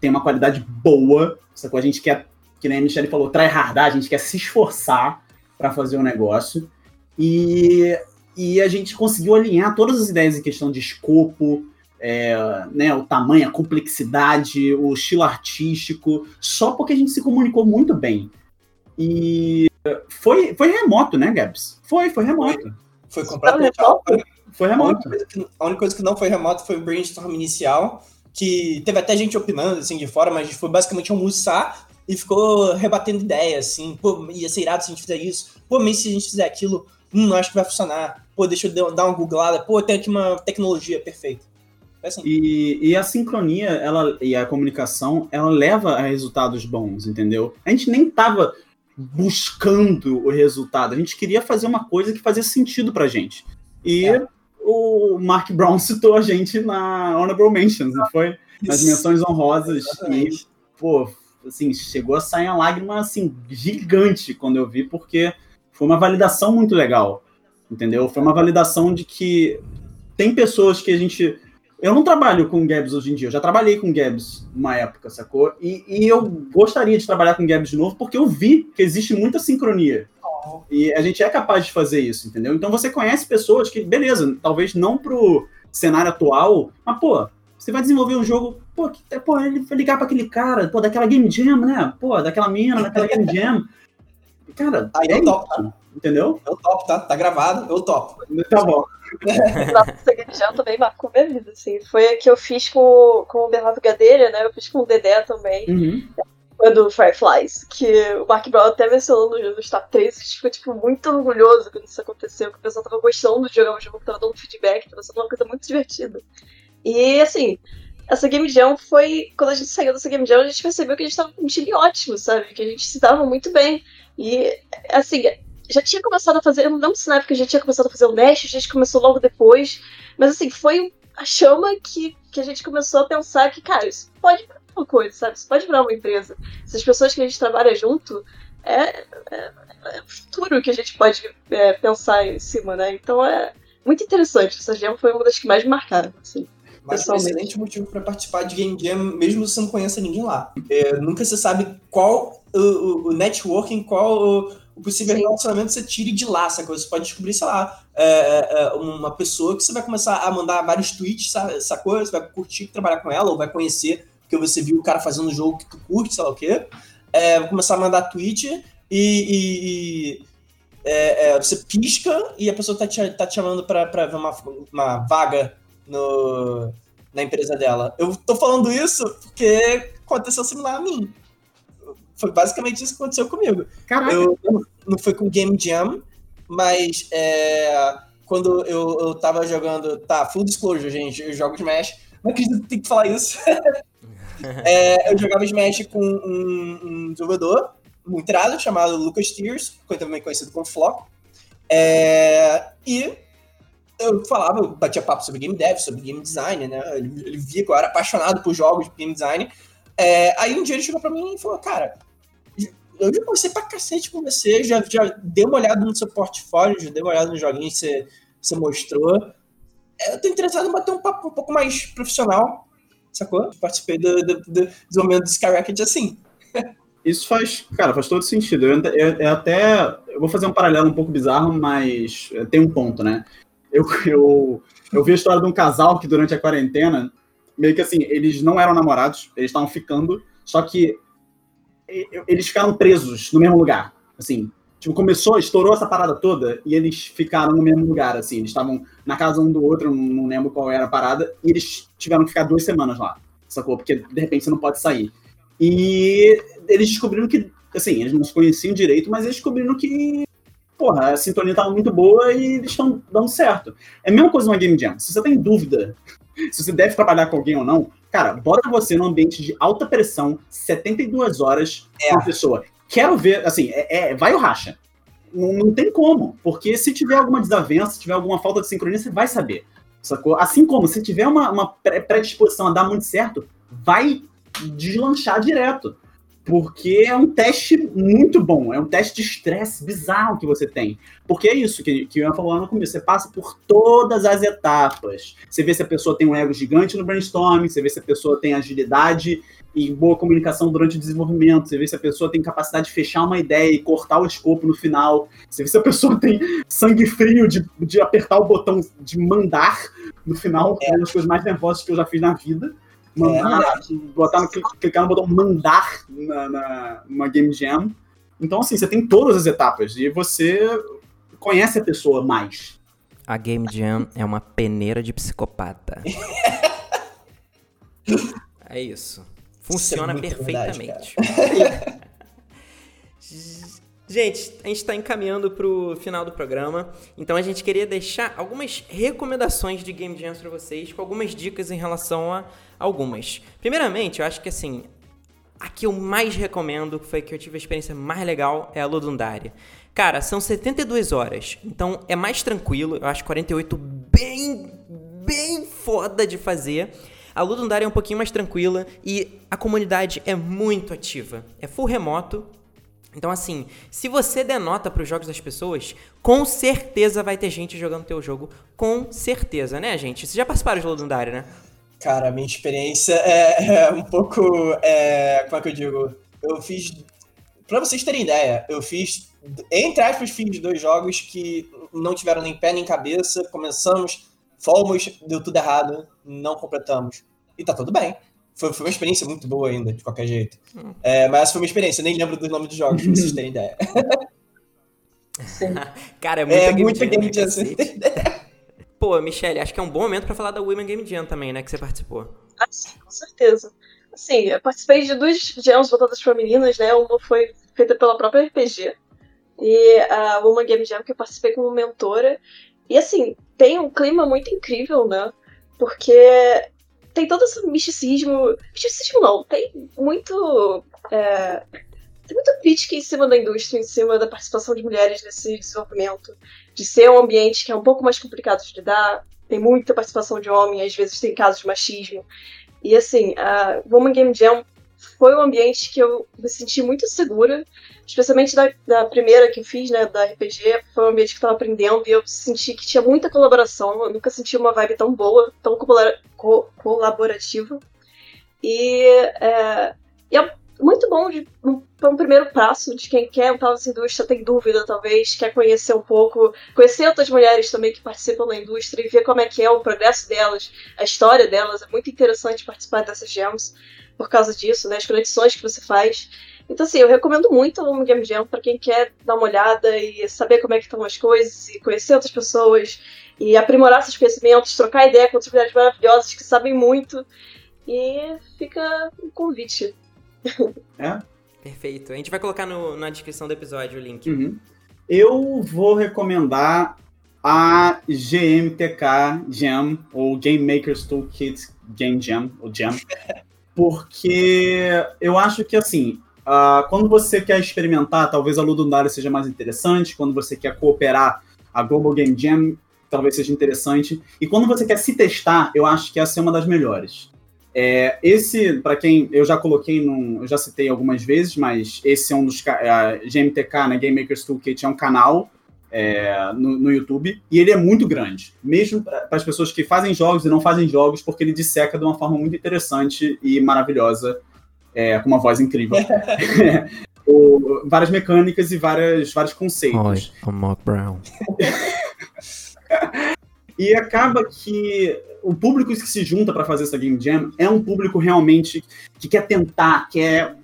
tem uma qualidade boa, sacou? A gente quer, que nem a Michelle falou, tryhardar, a gente quer se esforçar para fazer um negócio. E, e a gente conseguiu alinhar todas as ideias em questão de escopo, é, né, o tamanho, a complexidade, o estilo artístico, só porque a gente se comunicou muito bem. E foi, foi remoto, né, Gabs? Foi, foi remoto. Foi completamente. remoto? Foi A única, remoto. coisa que, a única coisa que não foi remoto foi o brainstorm inicial, que teve até gente opinando assim de fora, mas foi basicamente almoçar e ficou rebatendo ideia, assim, pô, ia ser irado se a gente fizer isso, pô, mas se a gente fizer aquilo, hum, não acho que vai funcionar, pô, deixa eu dar uma googlada, pô, tem aqui uma tecnologia perfeita. É assim. E, e a sincronia ela, e a comunicação, ela leva a resultados bons, entendeu? A gente nem tava buscando o resultado, a gente queria fazer uma coisa que fazia sentido pra gente. E É. o Mark Brown citou a gente na Honorable Mentions, não foi? Nas menções honrosas. E, pô, assim, chegou a sair uma lágrima, assim, gigante quando eu vi, porque foi uma validação muito legal, entendeu? Foi uma validação de que tem pessoas que a gente... Eu não trabalho com Gabs hoje em dia, eu já trabalhei com Gabs uma época, sacou? E, e eu gostaria de trabalhar com Gabs de novo, porque eu vi que existe muita sincronia. E a gente é capaz de fazer isso, entendeu? Então você conhece pessoas que, beleza, talvez não pro cenário atual, mas, pô, você vai desenvolver um jogo, pô, que, pô ele vai ligar pra aquele cara, pô, daquela Game Jam, né? Pô, daquela mina, daquela Game Jam. Cara, Aí é eu topo, isso, entendeu? Eu topo, tá? Tá gravado, eu topo. Tá bom. Nossa, Jam também marcou minha vida, assim. Foi a que eu fiz com, com o Bernardo Gadeira, né? Eu fiz com o Dedé também. Uhum. Do Fireflies, que o Mark Brown até mencionou no, no Top 3, a gente ficou, tipo, muito orgulhoso quando isso aconteceu, que o pessoal tava gostando de jogar o jogo, tava dando feedback, tava sendo uma coisa muito divertida. E, assim, essa Game Jam foi, quando a gente saiu dessa Game Jam, a gente percebeu que a gente tava com um time ótimo, sabe? Que a gente se dava muito bem. E, assim, já tinha começado a fazer, eu não lembro se na época a gente tinha começado a fazer o Mesh, a gente começou logo depois, mas, assim, foi a chama que, que a gente começou a pensar que, cara, isso pode virar uma coisa, sabe? Isso pode virar uma empresa. Essas pessoas que a gente trabalha junto, é, é, é o futuro que a gente pode é, pensar em cima, né? Então é muito interessante. Essa Jam foi uma das que mais marcaram, assim. Mas é um excelente motivo para participar de Game Jam, mesmo se você não conheça ninguém lá. É, nunca você sabe qual o, o- o networking, qual o, o possível Sim. relacionamento você tire de lá, sabe? Você pode descobrir, sei lá, é, é, uma pessoa que você vai começar a mandar vários tweets, sa- sacou? Você vai curtir trabalhar com ela, ou vai conhecer, porque você viu o cara fazendo um jogo que tu curte, sei lá o quê. É, vai começar a mandar tweet e. e- e, é, é, você pisca e a pessoa tá te, tá te chamando pra, pra ver uma, uma vaga no, na empresa dela. Eu tô falando isso porque aconteceu similar a mim. Foi basicamente isso que aconteceu comigo. Caraca. Eu não foi com Game Jam, mas é, quando eu, eu tava jogando. Tá, full disclosure, gente. Eu jogo Smash. Não acredito que tem que falar isso. É, eu jogava Smash com um, um desenvolvedor muito irado chamado Lucas Tears, também conhecido como Flock. É, e eu falava, eu batia papo sobre game dev, sobre game design, né? Ele, ele via que eu era apaixonado por jogos de game design. É, aí um dia ele chegou pra mim e falou, cara, eu já conversei pra cacete com você, já, já dei uma olhada no seu portfólio, já dei uma olhada nos joguinhos que você, mostrou. É, Eu tô interessado em bater um papo um pouco mais profissional, sacou? Participei do, do, do desenvolvimento do Skyrocket assim. Isso faz, cara, faz todo sentido. Eu, eu- até. Eu vou fazer um paralelo um pouco bizarro, mas eh, tem um ponto, né? Eu, eu, eu vi a história de um casal que durante a quarentena, meio que assim, eles não eram namorados, eles estavam ficando, Só que eles ficaram presos no mesmo lugar. Assim, tipo, começou, estourou essa parada toda e eles ficaram no mesmo lugar, assim. Eles estavam na casa um do outro, não lembro qual era a parada, e eles tiveram que ficar duas semanas lá, sacou? Porque de repente você não pode sair. E eles descobriram que, assim, eles não se conheciam direito, mas eles descobriram que, porra, a sintonia tava muito boa e eles estão dando certo. É a mesma coisa uma Game Jam. Se você tem dúvida se você deve trabalhar com alguém ou não, cara, bota você num ambiente de alta pressão, 72 horas é. com a pessoa. Quero ver, assim, é, é vai o racha. Não, não, tem como, porque se tiver alguma desavença, se tiver alguma falta de sincronia, você vai saber. Sacou? Assim como se tiver uma, uma predisposição a dar muito certo, vai deslanchar direto. Porque é um teste muito bom, é um teste de estresse bizarro que você tem. Porque é isso que, que eu ia falar no começo, você passa por todas as etapas. Você vê se a pessoa tem um ego gigante no brainstorming, você vê se a pessoa tem agilidade e boa comunicação durante o desenvolvimento, você vê se a pessoa tem capacidade de fechar uma ideia e cortar o escopo no final, você vê se a pessoa tem sangue frio de, de apertar o botão de mandar no final, é uma das coisas mais nervosas que eu já fiz na vida mandar, é, botar no, clicar no botão mandar na, na, numa Game Jam. Então, assim, você tem todas as etapas e você conhece a pessoa mais. A Game Jam é uma peneira de psicopata. é isso. Funciona isso é perfeitamente. Verdade, Gente, a gente está encaminhando para o final do programa, então a gente queria deixar algumas recomendações de Game Jams para vocês, com algumas dicas em relação a algumas. Primeiramente, eu acho que assim, a que eu mais recomendo, que foi que eu tive a experiência mais legal, é a Ludundária. Cara, são 72 horas, então é mais tranquilo, eu acho 48 bem, bem foda de fazer. A Ludundária é um pouquinho mais tranquila e a comunidade é muito ativa. É full remoto, então, assim, se você denota para os jogos das pessoas, com certeza vai ter gente jogando teu jogo. Com certeza, né, gente? Vocês já participaram de Lodundário, né? Cara, minha experiência é, é um pouco. É, como é que eu digo? Eu fiz. Pra vocês terem ideia, eu fiz. Entre aspas, fiz dois jogos que não tiveram nem pé nem cabeça. Começamos, fomos, deu tudo errado, não completamos. E tá tudo bem. Foi, foi uma experiência muito boa ainda, de qualquer jeito. Hum. É, mas foi uma experiência, nem lembro do nome dos jogos, pra vocês terem ideia. Cara, é muita é, game muita game jam. Pô, Michelle, acho que é um bom momento para falar da Women Game Jam também, né? Que você participou. Ah, sim, com certeza. Assim, eu participei de duas jams voltadas para meninas, né? Uma foi feita pela própria RPG. E a Woman Game Jam que eu participei como mentora. E assim, tem um clima muito incrível, né? Porque tem todo esse misticismo. Misticismo não, tem muito. É, tem muita crítica em cima da indústria, em cima da participação de mulheres nesse desenvolvimento, de ser um ambiente que é um pouco mais complicado de lidar, tem muita participação de homem, às vezes tem casos de machismo. E assim, a Woman Game Jam foi um ambiente que eu me senti muito segura, especialmente da, da primeira que eu fiz, né, da RPG, foi um ambiente que eu estava aprendendo e eu senti que tinha muita colaboração, eu nunca senti uma vibe tão boa, tão co colaborativa. E é, e é muito bom de para um primeiro passo de quem quer entrar nessa indústria, tem dúvida talvez, quer conhecer um pouco, conhecer outras mulheres também que participam da indústria e ver como é que é o progresso delas, a história delas. É muito interessante participar dessas gems por causa disso, né? As conexões que você faz. Então, assim, eu recomendo muito o Game Jam para quem quer dar uma olhada e saber como é que estão as coisas e conhecer outras pessoas e aprimorar seus conhecimentos, trocar ideia com outras mulheres maravilhosas que sabem muito. E fica um convite. É? Perfeito. A gente vai colocar no, na descrição do episódio o link. Uhum. Eu vou recomendar a GMTK Jam, ou Game Makers Toolkit Game Jam, ou Jam, porque eu acho que, assim, uh, quando você quer experimentar, talvez a Ludundária seja mais interessante, quando você quer cooperar, a Global Game Jam talvez seja interessante, e quando você quer se testar, eu acho que essa é uma das melhores. É, esse, para quem eu já coloquei, num, eu já citei algumas vezes, mas esse é um dos. A GMTK, né, Game Makers Toolkit, é um canal é, no, no, YouTube e ele é muito grande, mesmo para as pessoas que fazem jogos e não fazem jogos, porque ele disseca de uma forma muito interessante e maravilhosa, é, com uma voz incrível. o, várias mecânicas e várias, vários conceitos. Oi, I'm Mark Brown. E acaba que o público que se junta para fazer essa Game Jam é um público realmente que quer tentar, quer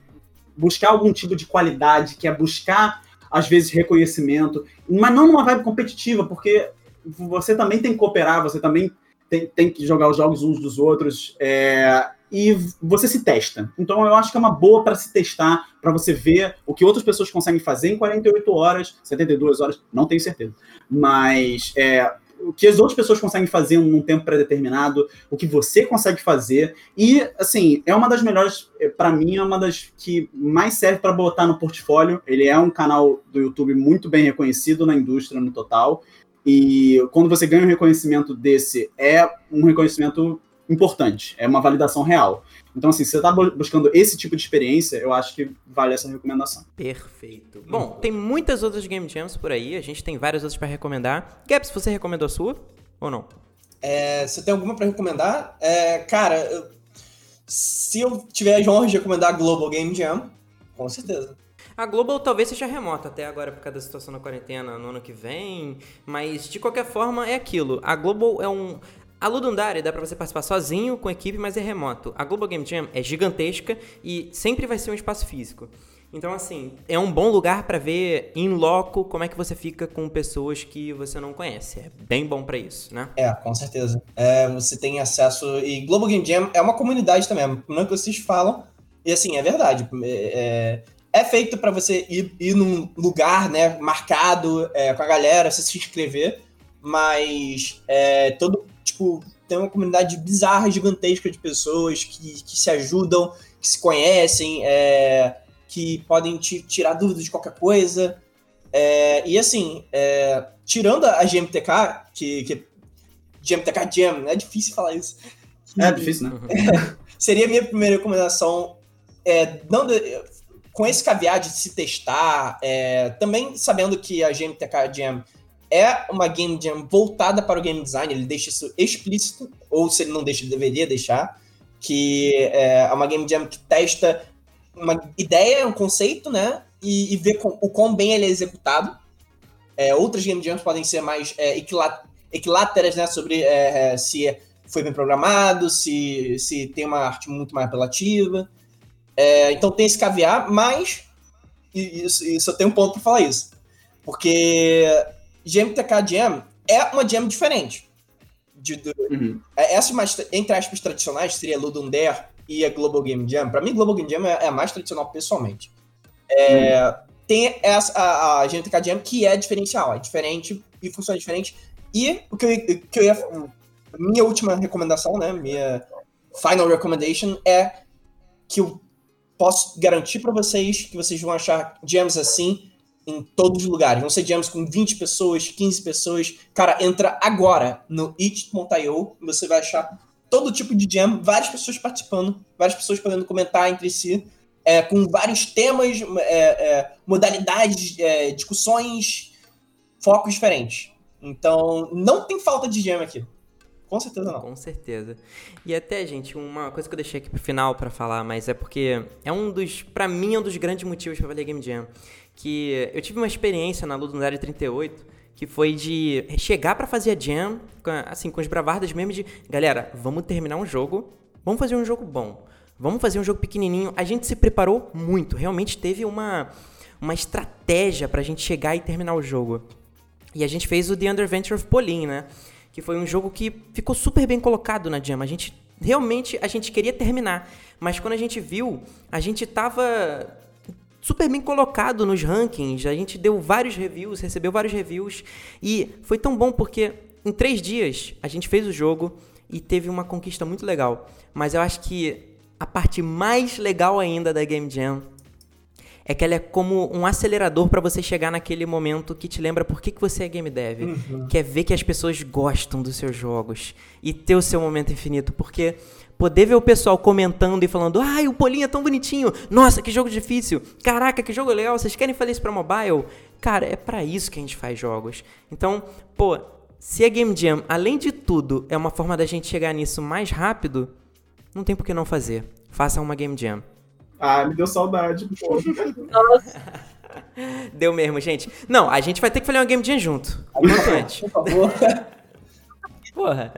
buscar algum tipo de qualidade, quer buscar, às vezes, reconhecimento, mas não numa vibe competitiva, porque você também tem que cooperar, você também tem, tem que jogar os jogos uns dos outros. É, e você se testa. Então eu acho que é uma boa para se testar, para você ver o que outras pessoas conseguem fazer em 48 horas, 72 horas, não tenho certeza. Mas é, o que as outras pessoas conseguem fazer num tempo pré-determinado, o que você consegue fazer. E, assim, é uma das melhores, é, para mim, é uma das que mais serve para botar no portfólio. Ele é um canal do YouTube muito bem reconhecido na indústria no total. E quando você ganha um reconhecimento desse, é um reconhecimento importante, é uma validação real. Então, assim, se você está buscando esse tipo de experiência, eu acho que vale essa recomendação. Perfeito. Bom, tem muitas outras Game Jams por aí, a gente tem várias outras para recomendar. Gaps, você recomendou a sua ou não? É, você tem alguma para recomendar? É, cara, eu, se eu tiver a honra de recomendar a Global Game Jam, com certeza. A Global talvez seja remota até agora por causa da situação da quarentena no ano que vem, mas de qualquer forma é aquilo. A Global é um a Ludundare dá para você participar sozinho, com equipe, mas é remoto. A Global Game Jam é gigantesca e sempre vai ser um espaço físico. Então, assim, é um bom lugar para ver em loco como é que você fica com pessoas que você não conhece. É bem bom para isso, né? É, com certeza. É, você tem acesso. E Global Game Jam é uma comunidade também, não é que vocês falam. E assim, é verdade. É, é, é feito para você ir, ir num lugar, né, marcado é, com a galera, você se inscrever. Mas é, todo tipo, tem uma comunidade bizarra, gigantesca de pessoas que, que se ajudam, que se conhecem, é, que podem te tirar dúvidas de qualquer coisa. É, e assim, é, tirando a GMTK, que, que GMTK Jam, é difícil falar isso. É difícil, né? seria a minha primeira recomendação. É, com esse caveat de se testar, é, também sabendo que a GMTK Jam é uma game jam voltada para o game design, ele deixa isso explícito, ou se ele não deixa, ele deveria deixar, que é uma game jam que testa uma ideia, um conceito, né, e, e vê com, o quão bem ele é executado. É, outras game jams podem ser mais é, equiláteras, né, sobre é, é, se foi bem programado, se, se tem uma arte muito mais apelativa. É, então tem esse caviar, mas, isso, e só tem um ponto para falar isso, porque GMTK Jam é uma jam diferente. De, de, uhum. É, Essas mais, entre aspas, tradicionais seria Ludum Dare e a Global Game Jam. Para mim, Global Game Jam é, é, a mais tradicional pessoalmente. É, uhum. Tem essa, a, a GMTK Jam que é diferencial, é diferente e funciona diferente. E o que eu, que eu ia. Minha última recomendação, né? Minha final recommendation é que eu posso garantir para vocês que vocês vão achar jams assim em todos os lugares. Vão ser jams com 20 pessoas, 15 pessoas. Cara, entra agora no it.io e você vai achar todo tipo de jam, várias pessoas participando, várias pessoas podendo comentar entre si, é, com vários temas, é, é, modalidades, é, discussões, focos diferentes. Então, não tem falta de jam aqui. Com certeza não. Com certeza. E até, gente, uma coisa que eu deixei aqui pro final para falar, mas é porque é um dos, para mim, é um dos grandes motivos para fazer Game Jam, que eu tive uma experiência na Ludundário 38, que foi de chegar para fazer a jam, assim, com os bravardas mesmo de, galera, vamos terminar um jogo, vamos fazer um jogo bom, vamos fazer um jogo pequenininho. A gente se preparou muito, realmente teve uma, uma estratégia pra gente chegar e terminar o jogo. E a gente fez o The Underventure of Pauline, né? Que foi um jogo que ficou super bem colocado na jam. A gente realmente a gente queria terminar, mas quando a gente viu, a gente tava super bem colocado nos rankings. A gente deu vários reviews, recebeu vários reviews. E foi tão bom porque em três dias a gente fez o jogo e teve uma conquista muito legal. Mas eu acho que a parte mais legal ainda da Game Jam é que ela é como um acelerador para você chegar naquele momento que te lembra por que, que você é game dev. Uhum. Que é ver que as pessoas gostam dos seus jogos e ter o seu momento infinito. Porque poder ver o pessoal comentando e falando: ai, o Polinho é tão bonitinho, nossa, que jogo difícil, caraca, que jogo legal, vocês querem fazer isso pra mobile? Cara, é para isso que a gente faz jogos. Então, pô, se a Game Jam, além de tudo, é uma forma da gente chegar nisso mais rápido, não tem por que não fazer. Faça uma Game Jam. Ah, me deu saudade, pô. Nossa. Deu mesmo, gente. Não, a gente vai ter que fazer uma Game Jam junto. Quanto antes. Por favor. Porra.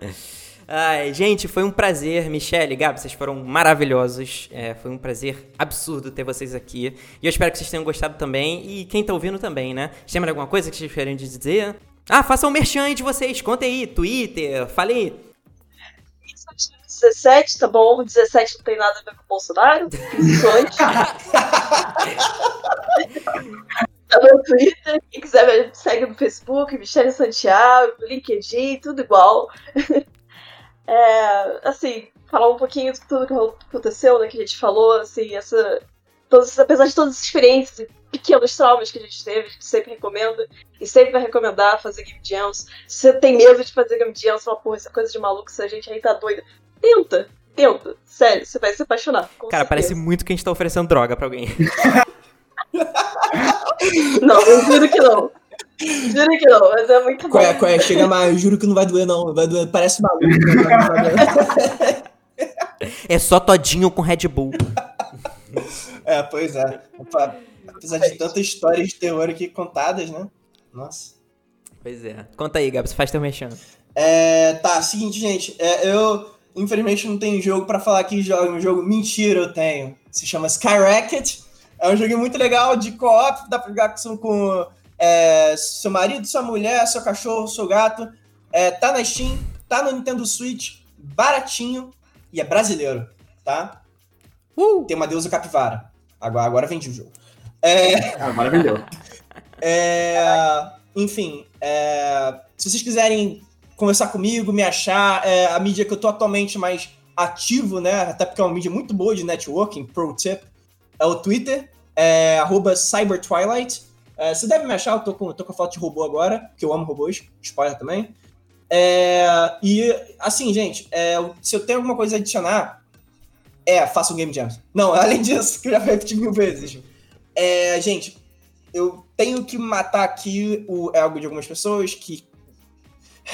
Ai, gente, foi um prazer. Michelle, Gabi, vocês foram maravilhosos. É, foi um prazer absurdo ter vocês aqui. E eu espero que vocês tenham gostado também. E quem tá ouvindo também, né? Tem alguma coisa que vocês querem dizer? Ah, façam um merchan aí de vocês. Contem aí, Twitter, falei. 17, tá bom? 17 não tem nada a ver com o Bolsonaro. Isso tá no Twitter. Quem quiser segue no Facebook, Michelle Santiago, LinkedIn, tudo igual. É, assim, falar um pouquinho de tudo que aconteceu, né, que a gente falou, assim, essa. Todos, apesar de todas as experiências pequenos traumas que a gente teve, a gente sempre recomenda e sempre vai recomendar fazer Game Jams. Se você tem medo de fazer Game Jams, fala, porra, essa coisa de maluco, se a gente aí tá doida. Tenta, tenta. Sério, você vai se apaixonar. Cara, certeza. parece muito que a gente tá oferecendo droga pra alguém. não, eu juro que não. Juro que não, mas é muito bom. Qual é, qual é? Chega mais, eu juro que não vai doer, não. Vai doer, parece maluco. é só todinho com Red Bull. É, pois é. Apesar de tantas histórias de terror aqui contadas, né? Nossa. Pois é. Conta aí, Gabs, faz teu mexendo. É, tá, seguinte, gente. É, eu, infelizmente, não tenho jogo para falar que jogo. Um jogo mentira eu tenho. Se chama Skyrocket. É um jogo muito legal de co-op, dá pra jogar com é, seu marido, sua mulher, seu cachorro, seu gato. É, tá na Steam, tá no Nintendo Switch, baratinho e é brasileiro, tá? Uh! Tem uma deusa capivara. Agora, agora vende o jogo. É... Agora vendeu. É... Enfim, é... se vocês quiserem conversar comigo, me achar, é a mídia que eu tô atualmente mais ativo, né? Até porque é uma mídia muito boa de networking, pro tip, é o Twitter, é CyberTwilight. É, você deve me achar, eu tô com, tô com a foto de robô agora, que eu amo robôs, spoiler também. É, e, assim, gente, é, se eu tenho alguma coisa a adicionar, é, faça um Game Jam. Não, além disso, que eu já repeti mil vezes. É, gente, eu tenho que matar aqui o ego de algumas pessoas que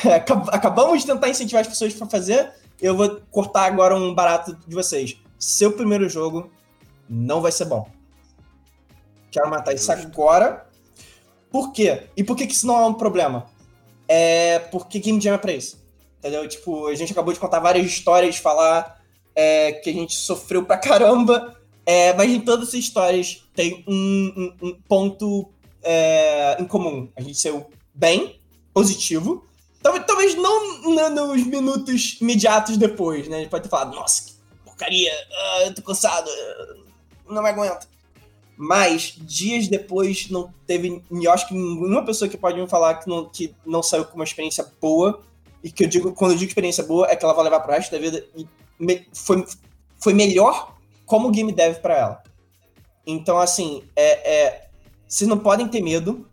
acabamos de tentar incentivar as pessoas para fazer. Eu vou cortar agora um barato de vocês. Seu primeiro jogo não vai ser bom. Quero matar isso agora. Por quê? E por que, que isso não é um problema? É porque Game Jam é pra isso. Entendeu? Tipo, a gente acabou de contar várias histórias, falar é, que a gente sofreu pra caramba, é, mas em todas essas histórias tem um, um, um ponto é, em comum. A gente saiu bem, positivo. Talvez, não nos minutos imediatos depois, né? A gente pode ter falado, nossa, que porcaria, uh, eu tô cansado, uh, não me aguento. Mas, dias depois, não teve. Eu acho que nenhuma pessoa que pode me falar que não, que não saiu com uma experiência boa. E que eu digo, quando eu digo experiência boa, é que ela vai levar pro resto da vida. E me, foi, foi melhor como game dev para ela. Então, assim, é, é, vocês não podem ter medo.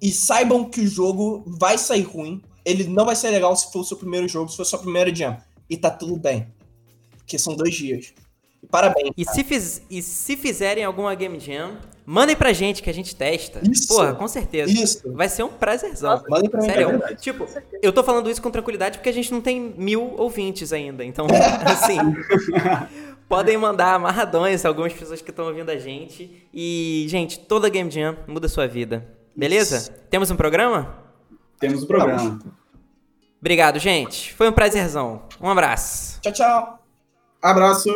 E saibam que o jogo vai sair ruim. Ele não vai ser legal se for o seu primeiro jogo, se for a sua primeira jam. E tá tudo bem. Porque são dois dias. Parabéns. E se, fiz, e se fizerem alguma Game Jam, mandem pra gente que a gente testa. Isso. Porra, com certeza. Isso. Vai ser um prazerzão. Mandem pra Sério. É tipo, eu tô falando isso com tranquilidade porque a gente não tem mil ouvintes ainda. Então, assim. podem mandar amarradões algumas pessoas que estão ouvindo a gente. E, gente, toda Game Jam muda a sua vida. Beleza? Isso. Temos um programa? Temos um programa. Obrigado, gente. Foi um prazerzão. Um abraço. Tchau, tchau. Abraço!